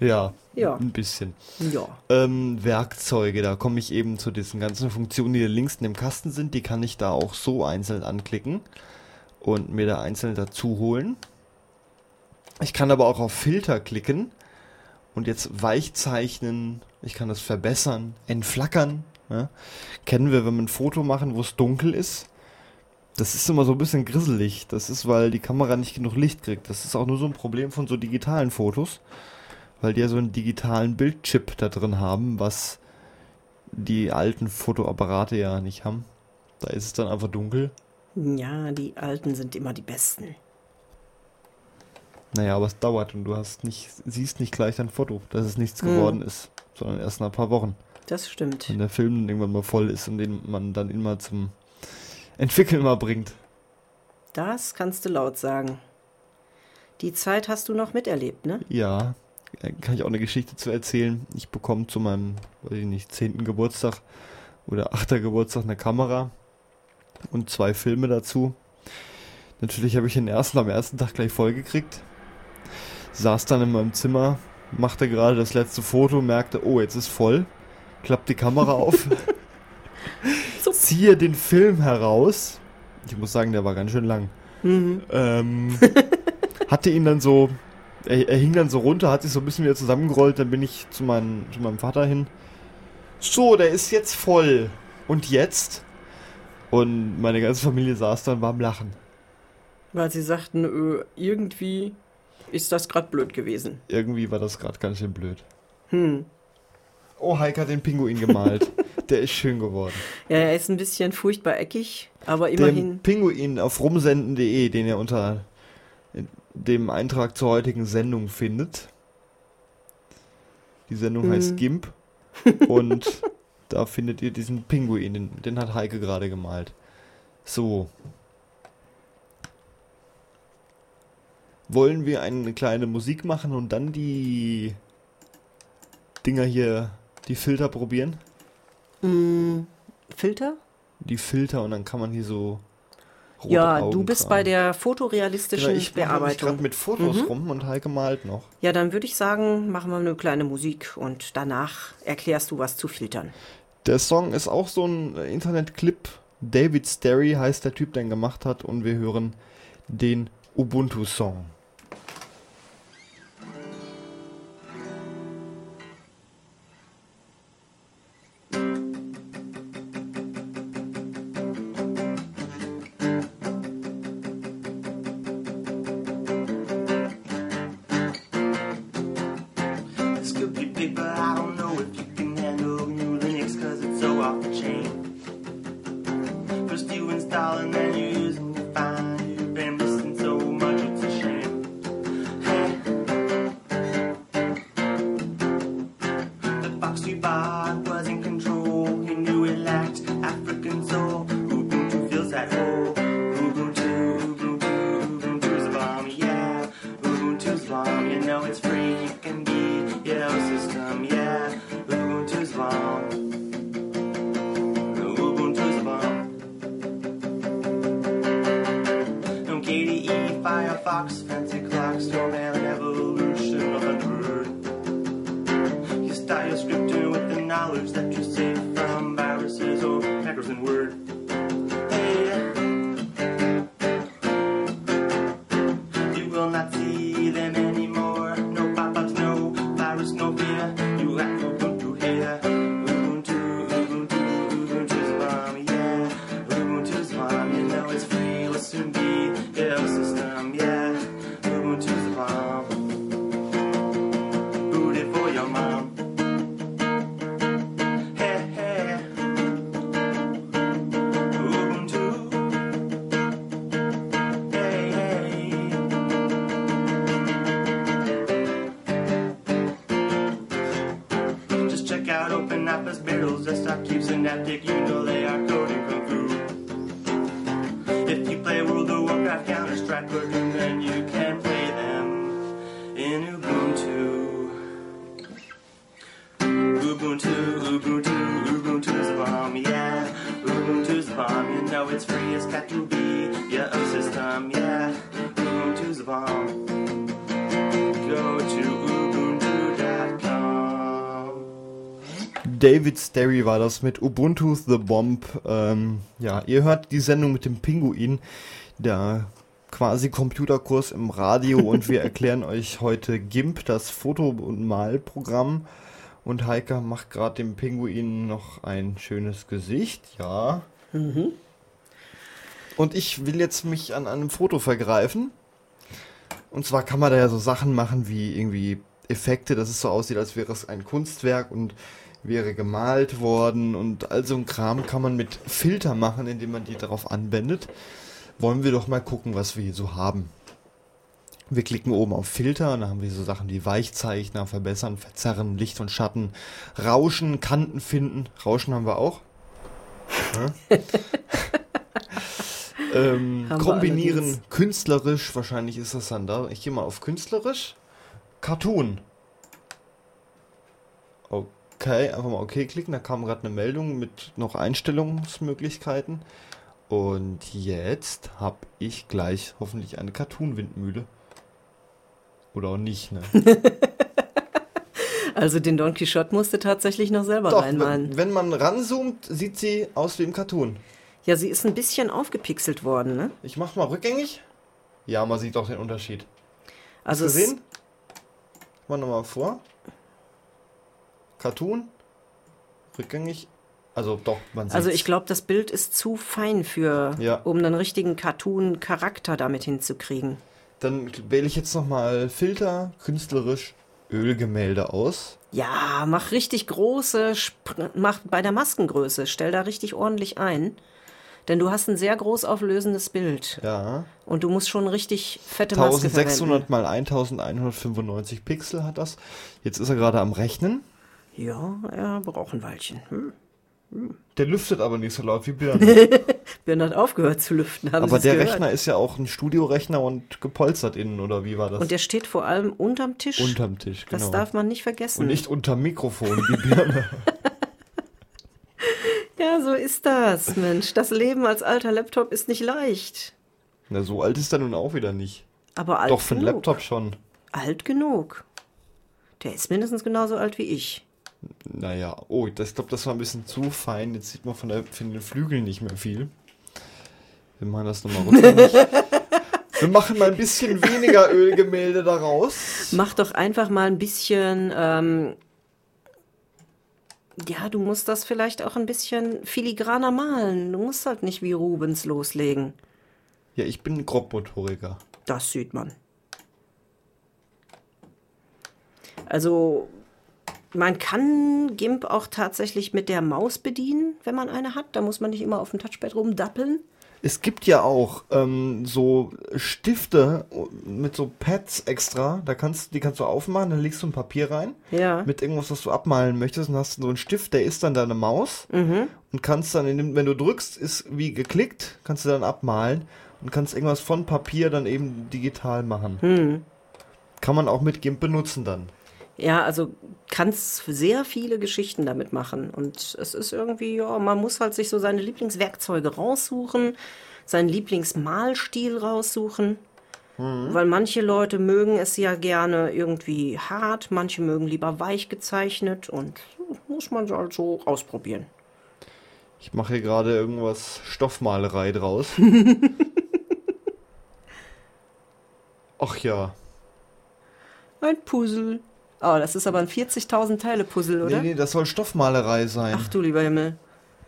Ja, Ja. ein bisschen. Ja. Ähm, Werkzeuge, da komme ich eben zu diesen ganzen Funktionen, die da links in dem Kasten sind. Die kann ich da auch so einzeln anklicken und mir da einzeln dazu holen. Ich kann aber auch auf Filter klicken und jetzt weich zeichnen. Ich kann das verbessern, entflackern. Ja. Kennen wir, wenn wir ein Foto machen, wo es dunkel ist. Das ist immer so ein bisschen grisselig. Das ist, weil die Kamera nicht genug Licht kriegt. Das ist auch nur so ein Problem von so digitalen Fotos weil die ja so einen digitalen Bildchip da drin haben, was die alten Fotoapparate ja nicht haben. Da ist es dann einfach dunkel. Ja, die Alten sind immer die Besten. Naja, aber es dauert und du hast nicht, siehst nicht gleich dein Foto, dass es nichts Hm. geworden ist, sondern erst nach ein paar Wochen. Das stimmt. Wenn der Film dann irgendwann mal voll ist und den man dann immer zum Entwickeln mal bringt. Das kannst du laut sagen. Die Zeit hast du noch miterlebt, ne? Ja, kann ich auch eine Geschichte zu erzählen. Ich bekomme zu meinem, weiß ich nicht, 10. Geburtstag oder 8. Geburtstag eine Kamera und zwei Filme dazu. Natürlich habe ich den ersten am ersten Tag gleich voll gekriegt. Saß dann in meinem Zimmer, machte gerade das letzte Foto, merkte, oh, jetzt ist voll. Klappt die Kamera auf. [laughs] ziehe den Film heraus. Ich muss sagen, der war ganz schön lang. Mhm. Ähm, [laughs] hatte ihn dann so, er, er hing dann so runter, hat sich so ein bisschen wieder zusammengerollt, dann bin ich zu, meinem zu meinem Vater hin. So, der ist jetzt voll. Und jetzt? Und meine ganze Familie saß dann beim Lachen. Weil sie sagten, ö, irgendwie. ist das gerade blöd gewesen. Irgendwie war das gerade ganz schön blöd. Hm. Oh, Heike hat den Pinguin gemalt. [laughs] Der ist schön geworden. Ja, er ist ein bisschen furchtbar eckig, aber immerhin. Den Pinguin auf rumsenden.de, den ihr unter dem Eintrag zur heutigen Sendung findet. Die Sendung hm. heißt GIMP. [laughs] Und da findet ihr diesen Pinguin. Den, den hat Heike gerade gemalt. So. Wollen wir eine kleine Musik machen und dann die Dinger hier, die Filter probieren? Mm, Filter? Die Filter und dann kann man hier so. Ja, Augen du bist tragen. bei der fotorealistischen genau, ich Bearbeitung. Ich mit Fotos mhm. rum und Heike malt noch. Ja, dann würde ich sagen, machen wir eine kleine Musik und danach erklärst du was zu Filtern. Der Song ist auch so ein Internetclip. David Sterry heißt der Typ, der ihn gemacht hat und wir hören den Ubuntu-Song. But I don't David Sterry war das mit Ubuntu The Bomb. Ähm, ja, ihr hört die Sendung mit dem Pinguin, der quasi Computerkurs im Radio und wir erklären [laughs] euch heute GIMP, das Foto- und Malprogramm. Und Heike macht gerade dem Pinguin noch ein schönes Gesicht, ja. Mhm. Und ich will jetzt mich an einem Foto vergreifen. Und zwar kann man da ja so Sachen machen wie irgendwie Effekte, dass es so aussieht, als wäre es ein Kunstwerk und wäre gemalt worden und all so ein Kram kann man mit Filter machen, indem man die darauf anwendet. Wollen wir doch mal gucken, was wir hier so haben. Wir klicken oben auf Filter und dann haben wir so Sachen wie Weichzeichner, verbessern, verzerren, Licht und Schatten, Rauschen, Kanten finden. Rauschen haben wir auch. [laughs] ähm, kombinieren, künstlerisch, wahrscheinlich ist das dann da. Ich gehe mal auf künstlerisch. Cartoon. Okay, einfach mal OK klicken. Da kam gerade eine Meldung mit noch Einstellungsmöglichkeiten. Und jetzt habe ich gleich hoffentlich eine Cartoon-Windmühle. Oder auch nicht, ne? [laughs] also den Don Quixote musste tatsächlich noch selber Doch, reinmalen. Wenn man ranzoomt, sieht sie aus wie im Cartoon. Ja, sie ist ein bisschen aufgepixelt worden, ne? Ich mach mal rückgängig. Ja, man sieht auch den Unterschied. Also Hast gesehen? Ich mach nochmal vor. Cartoon, rückgängig. Also doch, man sieht. Also ich glaube, das Bild ist zu fein für, ja. um einen richtigen Cartoon-Charakter damit hinzukriegen. Dann wähle ich jetzt nochmal Filter, künstlerisch, Ölgemälde aus. Ja, mach richtig große, mach bei der Maskengröße, stell da richtig ordentlich ein. Denn du hast ein sehr groß auflösendes Bild. Ja. Und du musst schon richtig fette Maske 1600 verwenden. mal 1195 Pixel hat das. Jetzt ist er gerade am Rechnen. Ja, er braucht ein Weilchen. Hm. Der lüftet aber nicht so laut wie Birne. [laughs] Björn hat aufgehört zu lüften, haben aber der gehört? Rechner ist ja auch ein Studiorechner und gepolstert innen, oder wie war das? Und der steht vor allem unterm Tisch. Unterm Tisch, genau. Das darf man nicht vergessen. und nicht unterm Mikrofon wie Birne. [laughs] ja, so ist das, Mensch. Das Leben als alter Laptop ist nicht leicht. Na, so alt ist er nun auch wieder nicht. Aber alt Doch, für einen genug. Laptop schon. Alt genug. Der ist mindestens genauso alt wie ich. Naja, oh, das, ich glaube, das war ein bisschen zu fein. Jetzt sieht man von, der, von den Flügeln nicht mehr viel. Wir machen das nochmal rückgängig. [laughs] Wir machen mal ein bisschen weniger Ölgemälde daraus. Mach doch einfach mal ein bisschen. Ähm, ja, du musst das vielleicht auch ein bisschen filigraner malen. Du musst halt nicht wie Rubens loslegen. Ja, ich bin Grobmotoriker. Das sieht man. Also, man kann GIMP auch tatsächlich mit der Maus bedienen, wenn man eine hat. Da muss man nicht immer auf dem Touchpad rumdappeln. Es gibt ja auch ähm, so Stifte mit so Pads extra. Da kannst, die kannst du aufmachen, dann legst du ein Papier rein. Ja. Mit irgendwas, was du abmalen möchtest. Und hast so einen Stift, der ist dann deine Maus. Und kannst dann, in wenn du drückst, ist wie geklickt, kannst du dann abmalen. Und kannst irgendwas von Papier dann eben digital machen. Kann man auch mit GIMP benutzen dann. Ja, also kannst sehr viele Geschichten damit machen. Und es ist irgendwie, ja, man muss halt sich so seine Lieblingswerkzeuge raussuchen, seinen Lieblingsmalstil raussuchen. Weil manche Leute mögen es ja gerne irgendwie hart, manche mögen lieber weich gezeichnet und muss man halt so ausprobieren. Ich mache hier gerade irgendwas Stoffmalerei draus. [laughs] Ach ja. Ein Puzzle. Oh, das ist aber ein 40.000 Teile Puzzle, oder? Nee, nee, das soll Stoffmalerei sein. Ach du lieber Himmel.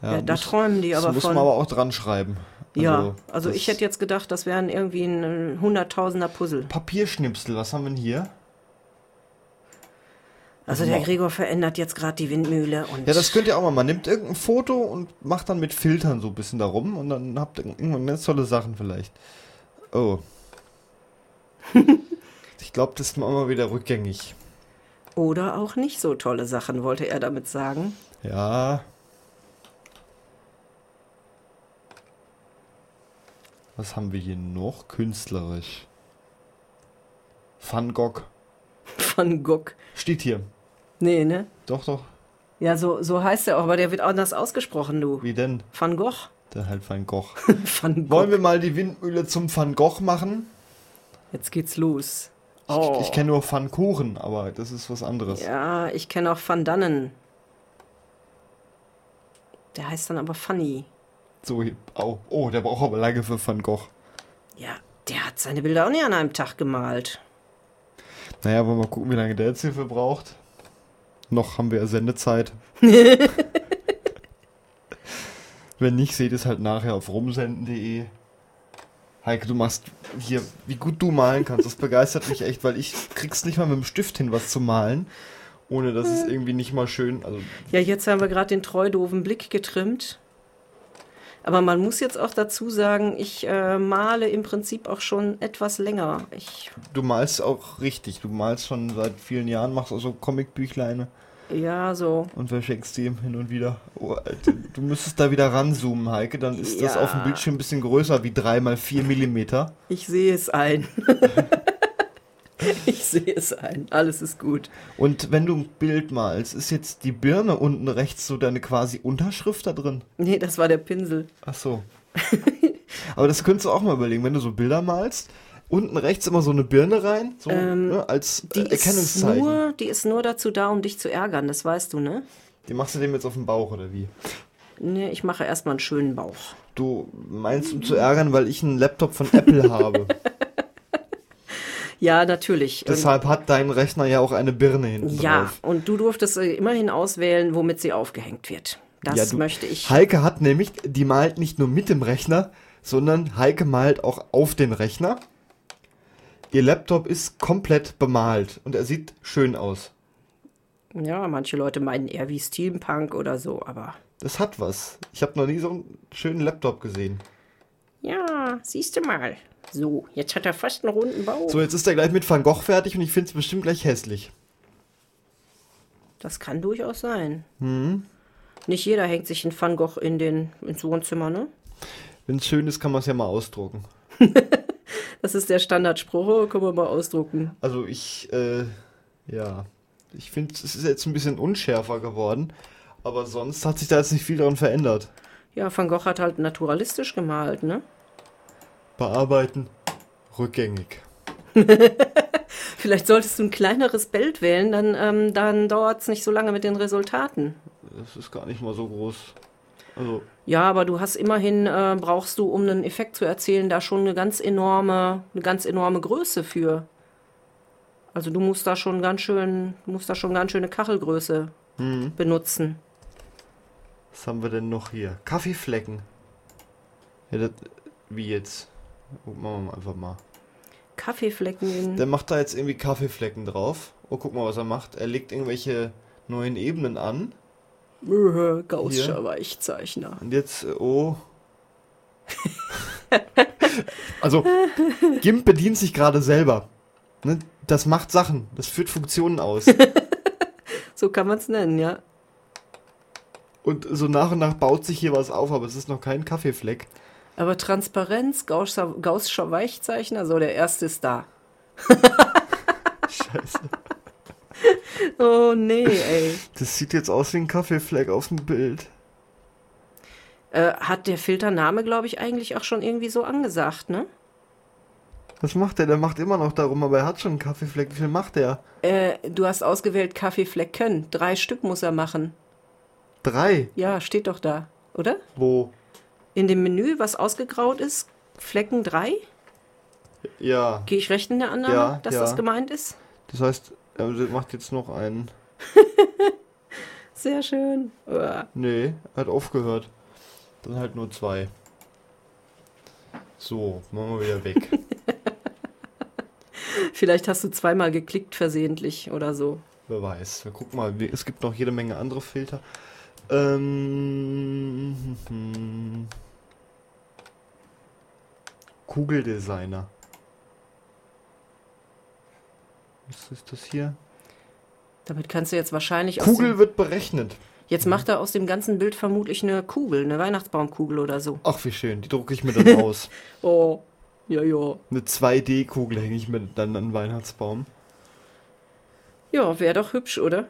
Ja, da muss- träumen die das aber muss von. man aber auch dran schreiben. ja, also das- ich hätte jetzt gedacht, das wären irgendwie ein hunderttausender Puzzle. Papierschnipsel, was haben wir denn hier? Also der Gregor verändert jetzt gerade die Windmühle und Ja, das könnt ihr auch mal. Man nimmt irgendein Foto und macht dann mit Filtern so ein bisschen da rum und dann habt ihr irgendwann ganz tolle Sachen vielleicht. Oh. [laughs] ich glaube, das machen wir wieder rückgängig. Oder auch nicht so tolle Sachen, wollte er damit sagen. Ja. Was haben wir hier noch? Künstlerisch. Van Gogh. Van Gogh. Steht hier. Nee, ne? Doch, doch. Ja, so, so heißt er auch, aber der wird anders ausgesprochen, du. Wie denn? Van Gogh. Der halt Van Gogh. [laughs] Van Gogh. Wollen wir mal die Windmühle zum Van Gogh machen? Jetzt geht's los. Ich, Oh. ich kenne nur Van Kuchen, aber das ist was anderes. Ja, ich kenne auch Van Dannen. Der heißt dann aber Funny. So, oh, oh, der braucht aber lange für Van Gogh. Ja, der hat seine Bilder auch nicht an einem Tag gemalt. Naja, wollen wir mal gucken, wie lange der jetzt hierfür braucht. Noch haben wir ja Sendezeit. [laughs] Wenn nicht, seht es halt nachher auf rumsenden.de. Heike, du machst hier, wie gut du malen kannst, das begeistert mich echt, weil ich krieg's nicht mal mit dem Stift hin, was zu malen, ohne dass es irgendwie nicht mal schön, also Ja, jetzt haben wir gerade den treu doofen Blick getrimmt. Aber man muss jetzt auch dazu sagen, ich äh, male im Prinzip auch schon etwas länger. Ich, du malst auch richtig, du malst schon seit vielen Jahren, machst auch so Comicbüchleine ja, so. und verschenkst die hin und wieder. Oh, Alter, du müsstest da wieder ranzoomen, Heike, dann ist das Ja. auf dem Bildschirm ein bisschen größer wie 3 mal 4 Millimeter. Ich sehe es ein. [laughs] ich sehe es ein. Alles ist gut. Und wenn du ein Bild malst, ist jetzt die Birne unten rechts so deine quasi Unterschrift da drin? Nee, das war der Pinsel. Ach so. [laughs] Aber das könntest du auch mal überlegen, wenn du so Bilder malst, unten rechts immer so eine Birne rein, so ne, als Die äh, ist, Erkennungszeichen. nur, die ist nur dazu da, um dich zu ärgern, das weißt du, ne? Die machst du dem jetzt auf den Bauch oder wie? Nee, ich mache erstmal einen schönen Bauch. Du meinst, um zu ärgern, weil ich einen Laptop von Apple [laughs] habe. Ja, natürlich. Deshalb hat dein Rechner ja auch eine Birne hinten ja, drauf. und du durftest äh, immerhin auswählen, womit sie aufgehängt wird. Das Ja, du- möchte ich. Heike hat nämlich, die malt nicht nur mit dem Rechner, sondern Heike malt auch auf den Rechner. Ihr Laptop ist komplett bemalt und er sieht schön aus. Ja, manche Leute meinen eher wie Steampunk oder so, aber. Das hat was. Ich habe noch nie so einen schönen Laptop gesehen. Ja, siehst du mal. So, jetzt hat er fast einen runden Bauch. So, jetzt ist er gleich mit Van Gogh fertig und ich finde es bestimmt gleich hässlich. Das kann durchaus sein. Mhm. Nicht jeder hängt sich in Van Gogh in den, ins Wohnzimmer, ne? Wenn es schön ist, kann man es ja mal ausdrucken. [laughs] Das ist der Standardspruch, oh, können wir mal ausdrucken. Also ich, äh, ja. Ich finde, es ist jetzt ein bisschen unschärfer geworden. Aber sonst hat sich da jetzt nicht viel daran verändert. Ja, Van Gogh hat halt naturalistisch gemalt, ne? Bearbeiten, rückgängig. [laughs] Vielleicht solltest du ein kleineres Bild wählen, dann, ähm, dann dauert es nicht so lange mit den Resultaten. Das ist gar nicht mal so groß. Also, Ja, aber du hast immerhin, äh, brauchst du, um einen Effekt zu erzielen, da schon eine ganz enorme, eine ganz enorme Größe für. Also du musst da schon ganz schön, musst da schon ganz schöne Kachelgröße benutzen. was haben wir denn noch hier? Kaffeeflecken. Ja, das, wie jetzt? Gucken wir mal einfach mal. Kaffeeflecken. Der macht da jetzt irgendwie Kaffeeflecken drauf. Oh, guck mal, was er macht. Er legt irgendwelche neuen Ebenen an. Gaußscher. Weichzeichner. Und jetzt, äh, oh. [laughs] also, GIMP bedient sich gerade selber. Ne? Das macht Sachen. Das führt Funktionen aus. [laughs] So kann man es nennen, ja. Und so nach und nach baut sich hier was auf, aber es ist noch kein Kaffeefleck. Aber Transparenz, Gaußscher, Gaußscher Weichzeichner, so der erste ist da. [laughs] Scheiße. [laughs] Oh nee, ey. Das sieht jetzt aus wie ein Kaffeefleck auf dem Bild. Äh, hat der Filtername, glaube ich, eigentlich auch schon irgendwie so angesagt, ne? Was macht der? Der macht immer noch darum, aber er hat schon einen Kaffeefleck. Wie viel macht der? Äh, du hast ausgewählt Kaffeeflecken. Drei Stück muss er machen. Drei. Ja, steht doch da, oder? Wo? In dem Menü, was ausgegraut ist, Flecken 3? Ja. Gehe ich recht in der Annahme, Ja, dass ja. das gemeint ist? Das heißt, er macht jetzt noch einen. [laughs] Sehr schön. Uah. Nee, hat aufgehört. Dann halt nur zwei. So, machen wir wieder weg. [laughs] Vielleicht hast du zweimal geklickt versehentlich oder so. Wer weiß. Wir gucken mal. Es gibt noch jede Menge andere Filter. Ähm, hm. Kugeldesigner. Was ist das hier? Damit kannst du jetzt wahrscheinlich aus Kugel wird berechnet. Jetzt macht er aus dem ganzen Bild vermutlich eine Kugel, eine Weihnachtsbaumkugel oder so. Ach, wie schön. Die drucke ich mir dann [laughs] aus. Oh, ja, ja. Eine 2D-Kugel hänge ich mir dann an den Weihnachtsbaum. Ja, wäre doch hübsch, oder?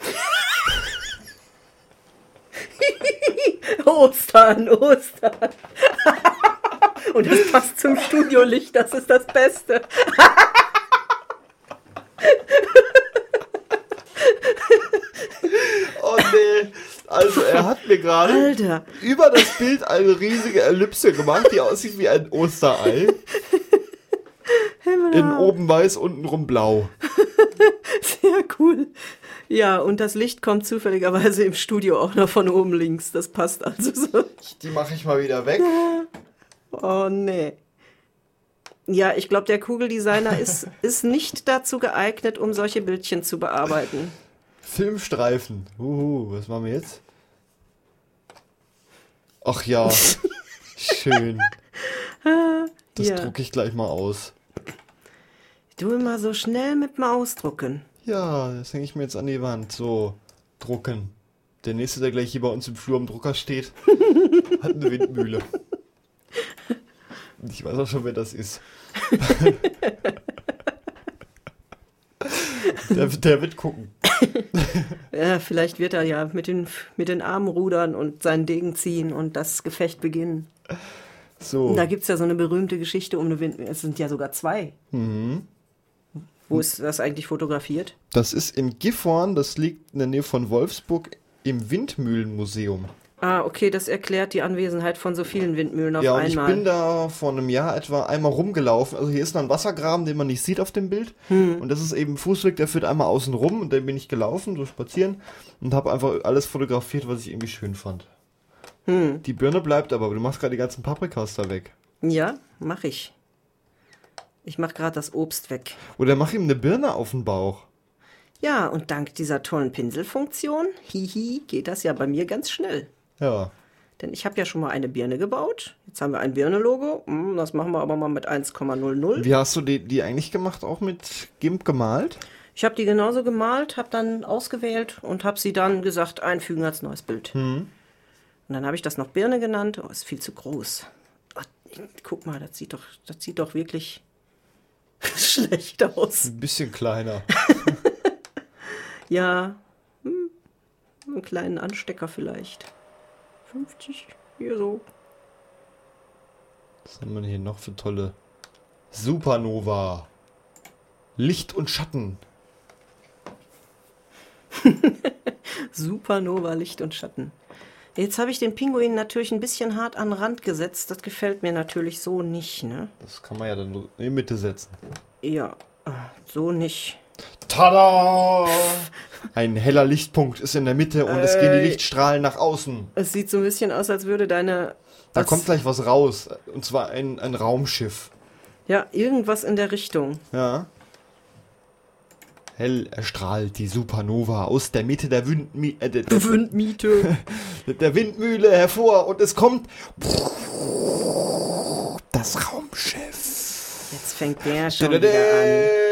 [laughs] Ostern, Ostern. [laughs] Und das passt zum Studiolicht, das ist das Beste. Oh nee. Also er hat mir gerade über das Bild eine riesige Ellipse gemacht, die aussieht wie ein Osterei. In oben weiß, untenrum blau. sehr cool. Ja, und das Licht kommt zufälligerweise im Studio auch noch von oben links. Das passt also so. Die mache ich mal wieder weg. Oh nee. Ja, ich glaube, der Kugeldesigner ist, [laughs] ist nicht dazu geeignet, um solche Bildchen zu bearbeiten. [laughs] Filmstreifen. Uhu, was machen wir jetzt? Ach ja. [laughs] Schön. Das Ja. drucke ich gleich mal aus. Du immer so schnell mit dem Ausdrucken. Ja, das hänge ich mir jetzt an die Wand. So, drucken. Der nächste, der gleich hier bei uns im Flur am Drucker steht, hat eine Windmühle. Ich weiß auch schon, wer das ist. der, der wird gucken. Ja, vielleicht wird er ja mit den, mit den Armen rudern und seinen Degen ziehen und das Gefecht beginnen. So. Und da gibt es ja so eine berühmte Geschichte um eine Windmühle. Es sind ja sogar zwei. Mhm. Wo ist das eigentlich fotografiert? Das ist in Gifhorn, das liegt in der Nähe von Wolfsburg im Windmühlenmuseum. Ah, okay, das erklärt die Anwesenheit von so vielen Windmühlen auf ja, und einmal. ich bin da vor einem Jahr etwa einmal rumgelaufen. Also hier ist noch ein Wassergraben, den man nicht sieht auf dem Bild. Hm. Und das ist eben ein Fußweg, der führt einmal außen rum und dann bin ich gelaufen, so spazieren und habe einfach alles fotografiert, was ich irgendwie schön fand. Hm. Die Birne bleibt aber, aber du machst gerade die ganzen Paprikas da weg. Ja, mach ich. Ich mache gerade das Obst weg. Oder mach ihm eine Birne auf den Bauch. Ja, und dank dieser tollen Pinselfunktion, hihi, geht das ja bei mir ganz schnell. Ja. Denn ich habe ja schon mal eine Birne gebaut. Jetzt haben wir ein Birne-Logo. Hm, Das machen wir aber mal mit 1,00. Wie hast du die, die eigentlich gemacht? Auch mit GIMP gemalt? Ich habe die genauso gemalt, habe dann ausgewählt und habe sie dann gesagt, einfügen als neues Bild. Und dann habe ich das noch Birne genannt. Oh, ist viel zu groß. Ach, guck mal, das sieht doch, das sieht doch wirklich [laughs] schlecht aus. Ein bisschen kleiner. [laughs] Ja, hm, einen kleinen Anstecker vielleicht. 50, hier so. Was haben wir hier noch für tolle Supernova? Licht und Schatten. [laughs] Supernova, Licht und Schatten. Jetzt habe ich den Pinguin natürlich ein bisschen hart an den Rand gesetzt. Das gefällt mir natürlich so nicht, ne? Das kann man ja dann in die Mitte setzen. Ja, so nicht. Tada! Ein heller Lichtpunkt ist in der Mitte und es gehen die Äh, Lichtstrahlen nach außen. Es sieht so ein bisschen aus, als würde deine. Da kommt gleich was raus. Und zwar ein, ein Raumschiff. Ja, irgendwas in der Richtung. Ja. Hell erstrahlt die Supernova aus der Mitte der, Windmi äh, der, der, [laughs] Windmiete. [laughs] der Windmühle hervor und es kommt das Raumschiff. Jetzt fängt der schon wieder an.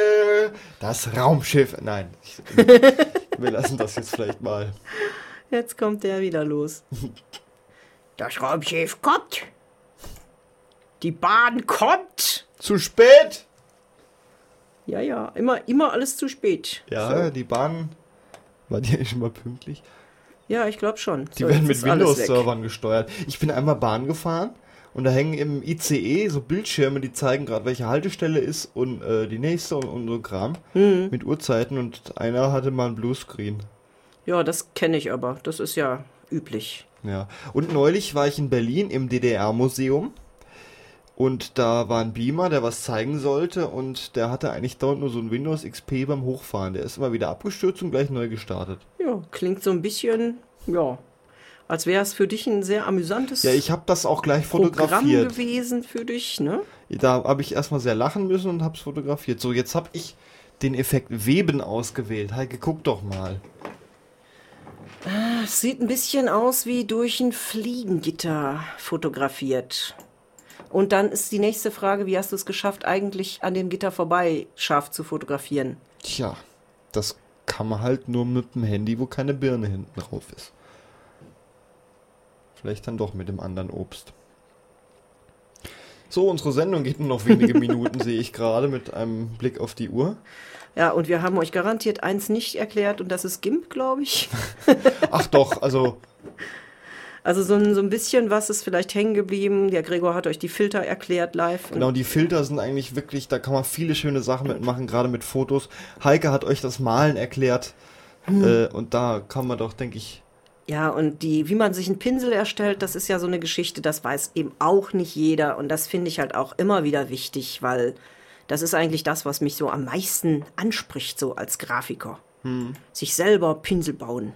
Das Raumschiff. Nein, ich, [laughs] wir lassen das jetzt vielleicht mal. Jetzt kommt der wieder los. Das Raumschiff kommt. Die Bahn kommt. Zu spät! Ja, ja, immer, immer alles zu spät. Ja, So. die Bahn. War die eigentlich schon mal pünktlich? Ja, ich glaube schon. Die So, werden mit. Windows-Servern gesteuert. Ich bin einmal Bahn gefahren und da hängen im ICE so Bildschirme, die zeigen gerade, welche Haltestelle ist und äh, die nächste und, und so Kram Hm. mit Uhrzeiten und einer hatte mal ein Bluescreen. Ja, das kenne ich aber. Das ist ja üblich. Ja. Und neulich war ich in Berlin im DDR-Museum und da war ein Beamer, der was zeigen sollte und der hatte eigentlich dauernd nur so ein Windows XP beim Hochfahren. Der ist immer wieder abgestürzt und gleich neu gestartet. Ja, klingt so ein bisschen, ja, als wäre es für dich ein sehr amüsantes Ja, ich habe das auch gleich Programm fotografiert. gewesen für dich, ne? Da habe ich erstmal sehr lachen müssen und habe es fotografiert. So, jetzt habe ich den Effekt Weben ausgewählt. Heike, guck doch mal. Es sieht ein bisschen aus wie durch ein Fliegengitter fotografiert. Und dann ist die nächste Frage, wie hast du es geschafft, eigentlich an dem Gitter vorbei scharf zu fotografieren? Tja, das kann man halt nur mit dem Handy, wo keine Birne hinten drauf ist. Vielleicht dann doch mit dem anderen Obst. So, unsere Sendung geht nur noch wenige [laughs] Minuten, sehe ich gerade mit einem Blick auf die Uhr. Ja, und wir haben euch garantiert eins nicht erklärt und das ist GIMP, glaube ich. [laughs] Ach doch, also Also so ein, so ein bisschen was ist vielleicht hängen geblieben. Der Gregor hat euch die Filter erklärt live. Genau, die Filter sind eigentlich wirklich, da kann man viele schöne Sachen mitmachen, gerade mit Fotos. Heike hat euch das Malen erklärt. Äh, und da kann man doch, denke ich, Ja, und die, wie man sich einen Pinsel erstellt, das ist ja so eine Geschichte, das weiß eben auch nicht jeder. Und das finde ich halt auch immer wieder wichtig, weil das ist eigentlich das, was mich so am meisten anspricht, so als Grafiker. Sich selber Pinsel bauen.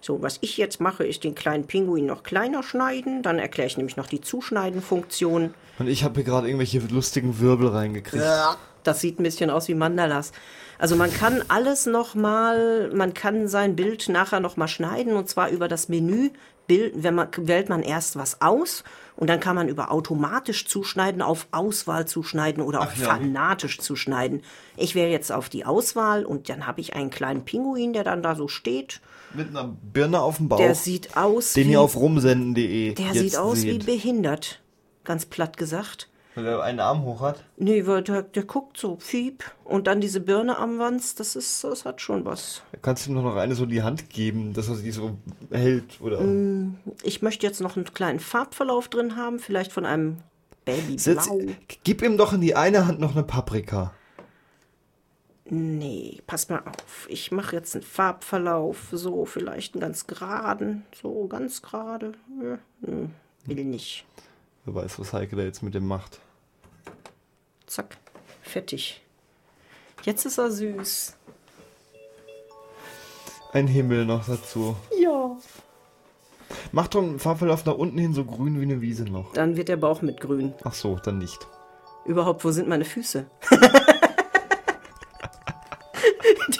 So, was ich jetzt mache, ist den kleinen Pinguin noch kleiner schneiden. Dann erkläre ich nämlich noch die Zuschneiden-Funktion. Und ich habe hier gerade irgendwelche lustigen Wirbel reingekriegt. Das sieht ein bisschen aus wie Mandalas. Also man kann alles nochmal, man kann sein Bild nachher nochmal schneiden und zwar über das Menü. Bild, wenn man, wählt man erst was aus und dann kann man über automatisch zuschneiden, auf Auswahl zuschneiden oder auch ja. fanatisch zuschneiden. Ich wähle jetzt auf die Auswahl und dann habe ich einen kleinen Pinguin, der dann da so steht. Mit einer Birne auf dem Bauch. Der sieht aus den wie, ihr auf rumsenden.de der jetzt sieht aus wie seht. behindert. Ganz platt gesagt. Weil er einen Arm hoch hat. Nee, weil der, der guckt so, fiep. Und dann diese Birne am Wanz, das ist, das hat schon was. Kannst du ihm noch eine so in die Hand geben, dass er die so hält. Oder Ich möchte jetzt noch einen kleinen Farbverlauf drin haben, vielleicht von einem Babyblau. gib ihm doch in die eine Hand noch eine Paprika. Nee, pass mal auf. Ich mache jetzt einen Farbverlauf, so vielleicht einen ganz geraden, so ganz gerade. Ja, hm, will nicht. Wer weiß, was Heike da jetzt mit dem macht. Zack, fertig. Jetzt ist er süß. Ein Himmel noch dazu. Ja. Mach doch einen Farbverlauf nach unten hin so grün wie eine Wiese noch. Dann wird der Bauch mit grün. Ach so, dann nicht. Überhaupt, wo sind meine Füße? [laughs]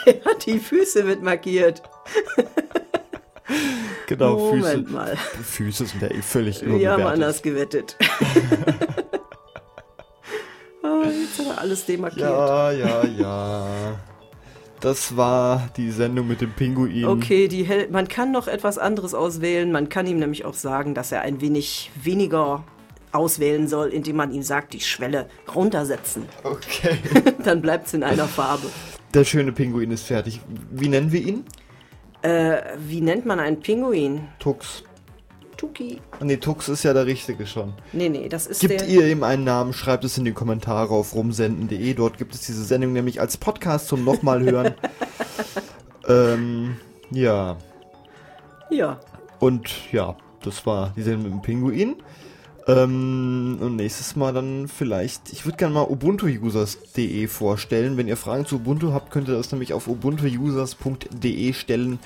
Der hat die Füße mit markiert. Genau, Moment Füße. mal. Füße sind ja eh völlig Wir haben anders gewettet. [laughs] alles demarkiert. Ja, ja, ja. Das war die Sendung mit dem Pinguin. Okay, die Hel man kann noch etwas anderes auswählen. Man kann ihm nämlich auch sagen, dass er ein wenig weniger auswählen soll, indem man ihm sagt, die Schwelle runtersetzen. Okay. [laughs] Dann bleibt es in einer Farbe. Der schöne Pinguin ist fertig. Wie nennen wir ihn? Äh, wie nennt man einen Pinguin? Tux. Tuki. Nee, Tux ist ja der richtige schon. Nee, nee, das ist Gibt der. ihr ihm einen Namen, schreibt es in die Kommentare auf rumsenden.de. Dort gibt es diese Sendung nämlich als Podcast zum nochmal hören. [laughs] ähm, ja. Ja. Und ja, das war die Sendung mit dem Pinguin. Ähm, und nächstes Mal dann vielleicht, ich würde gerne mal ubuntuusers.de vorstellen. Wenn ihr Fragen zu Ubuntu habt, könnt ihr das nämlich auf ubuntuusers.de stellen.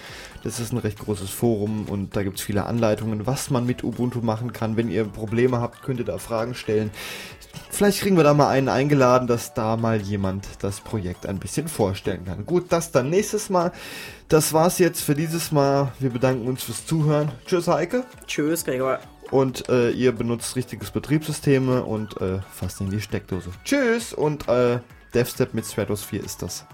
Das ist ein recht großes Forum und da gibt es viele Anleitungen, was man mit Ubuntu machen kann. Wenn ihr Probleme habt, könnt ihr da Fragen stellen. Vielleicht kriegen wir da mal einen eingeladen, dass da mal jemand das Projekt ein bisschen vorstellen kann. Gut, das dann nächstes Mal. Das war's jetzt für dieses Mal. Wir bedanken uns fürs Zuhören. Tschüss, Heike. Tschüss, Gregor. Und äh, ihr benutzt richtiges Betriebssysteme und äh, fasst in die Steckdose. Tschüss und äh, DevStep mit Stratos 4 ist das.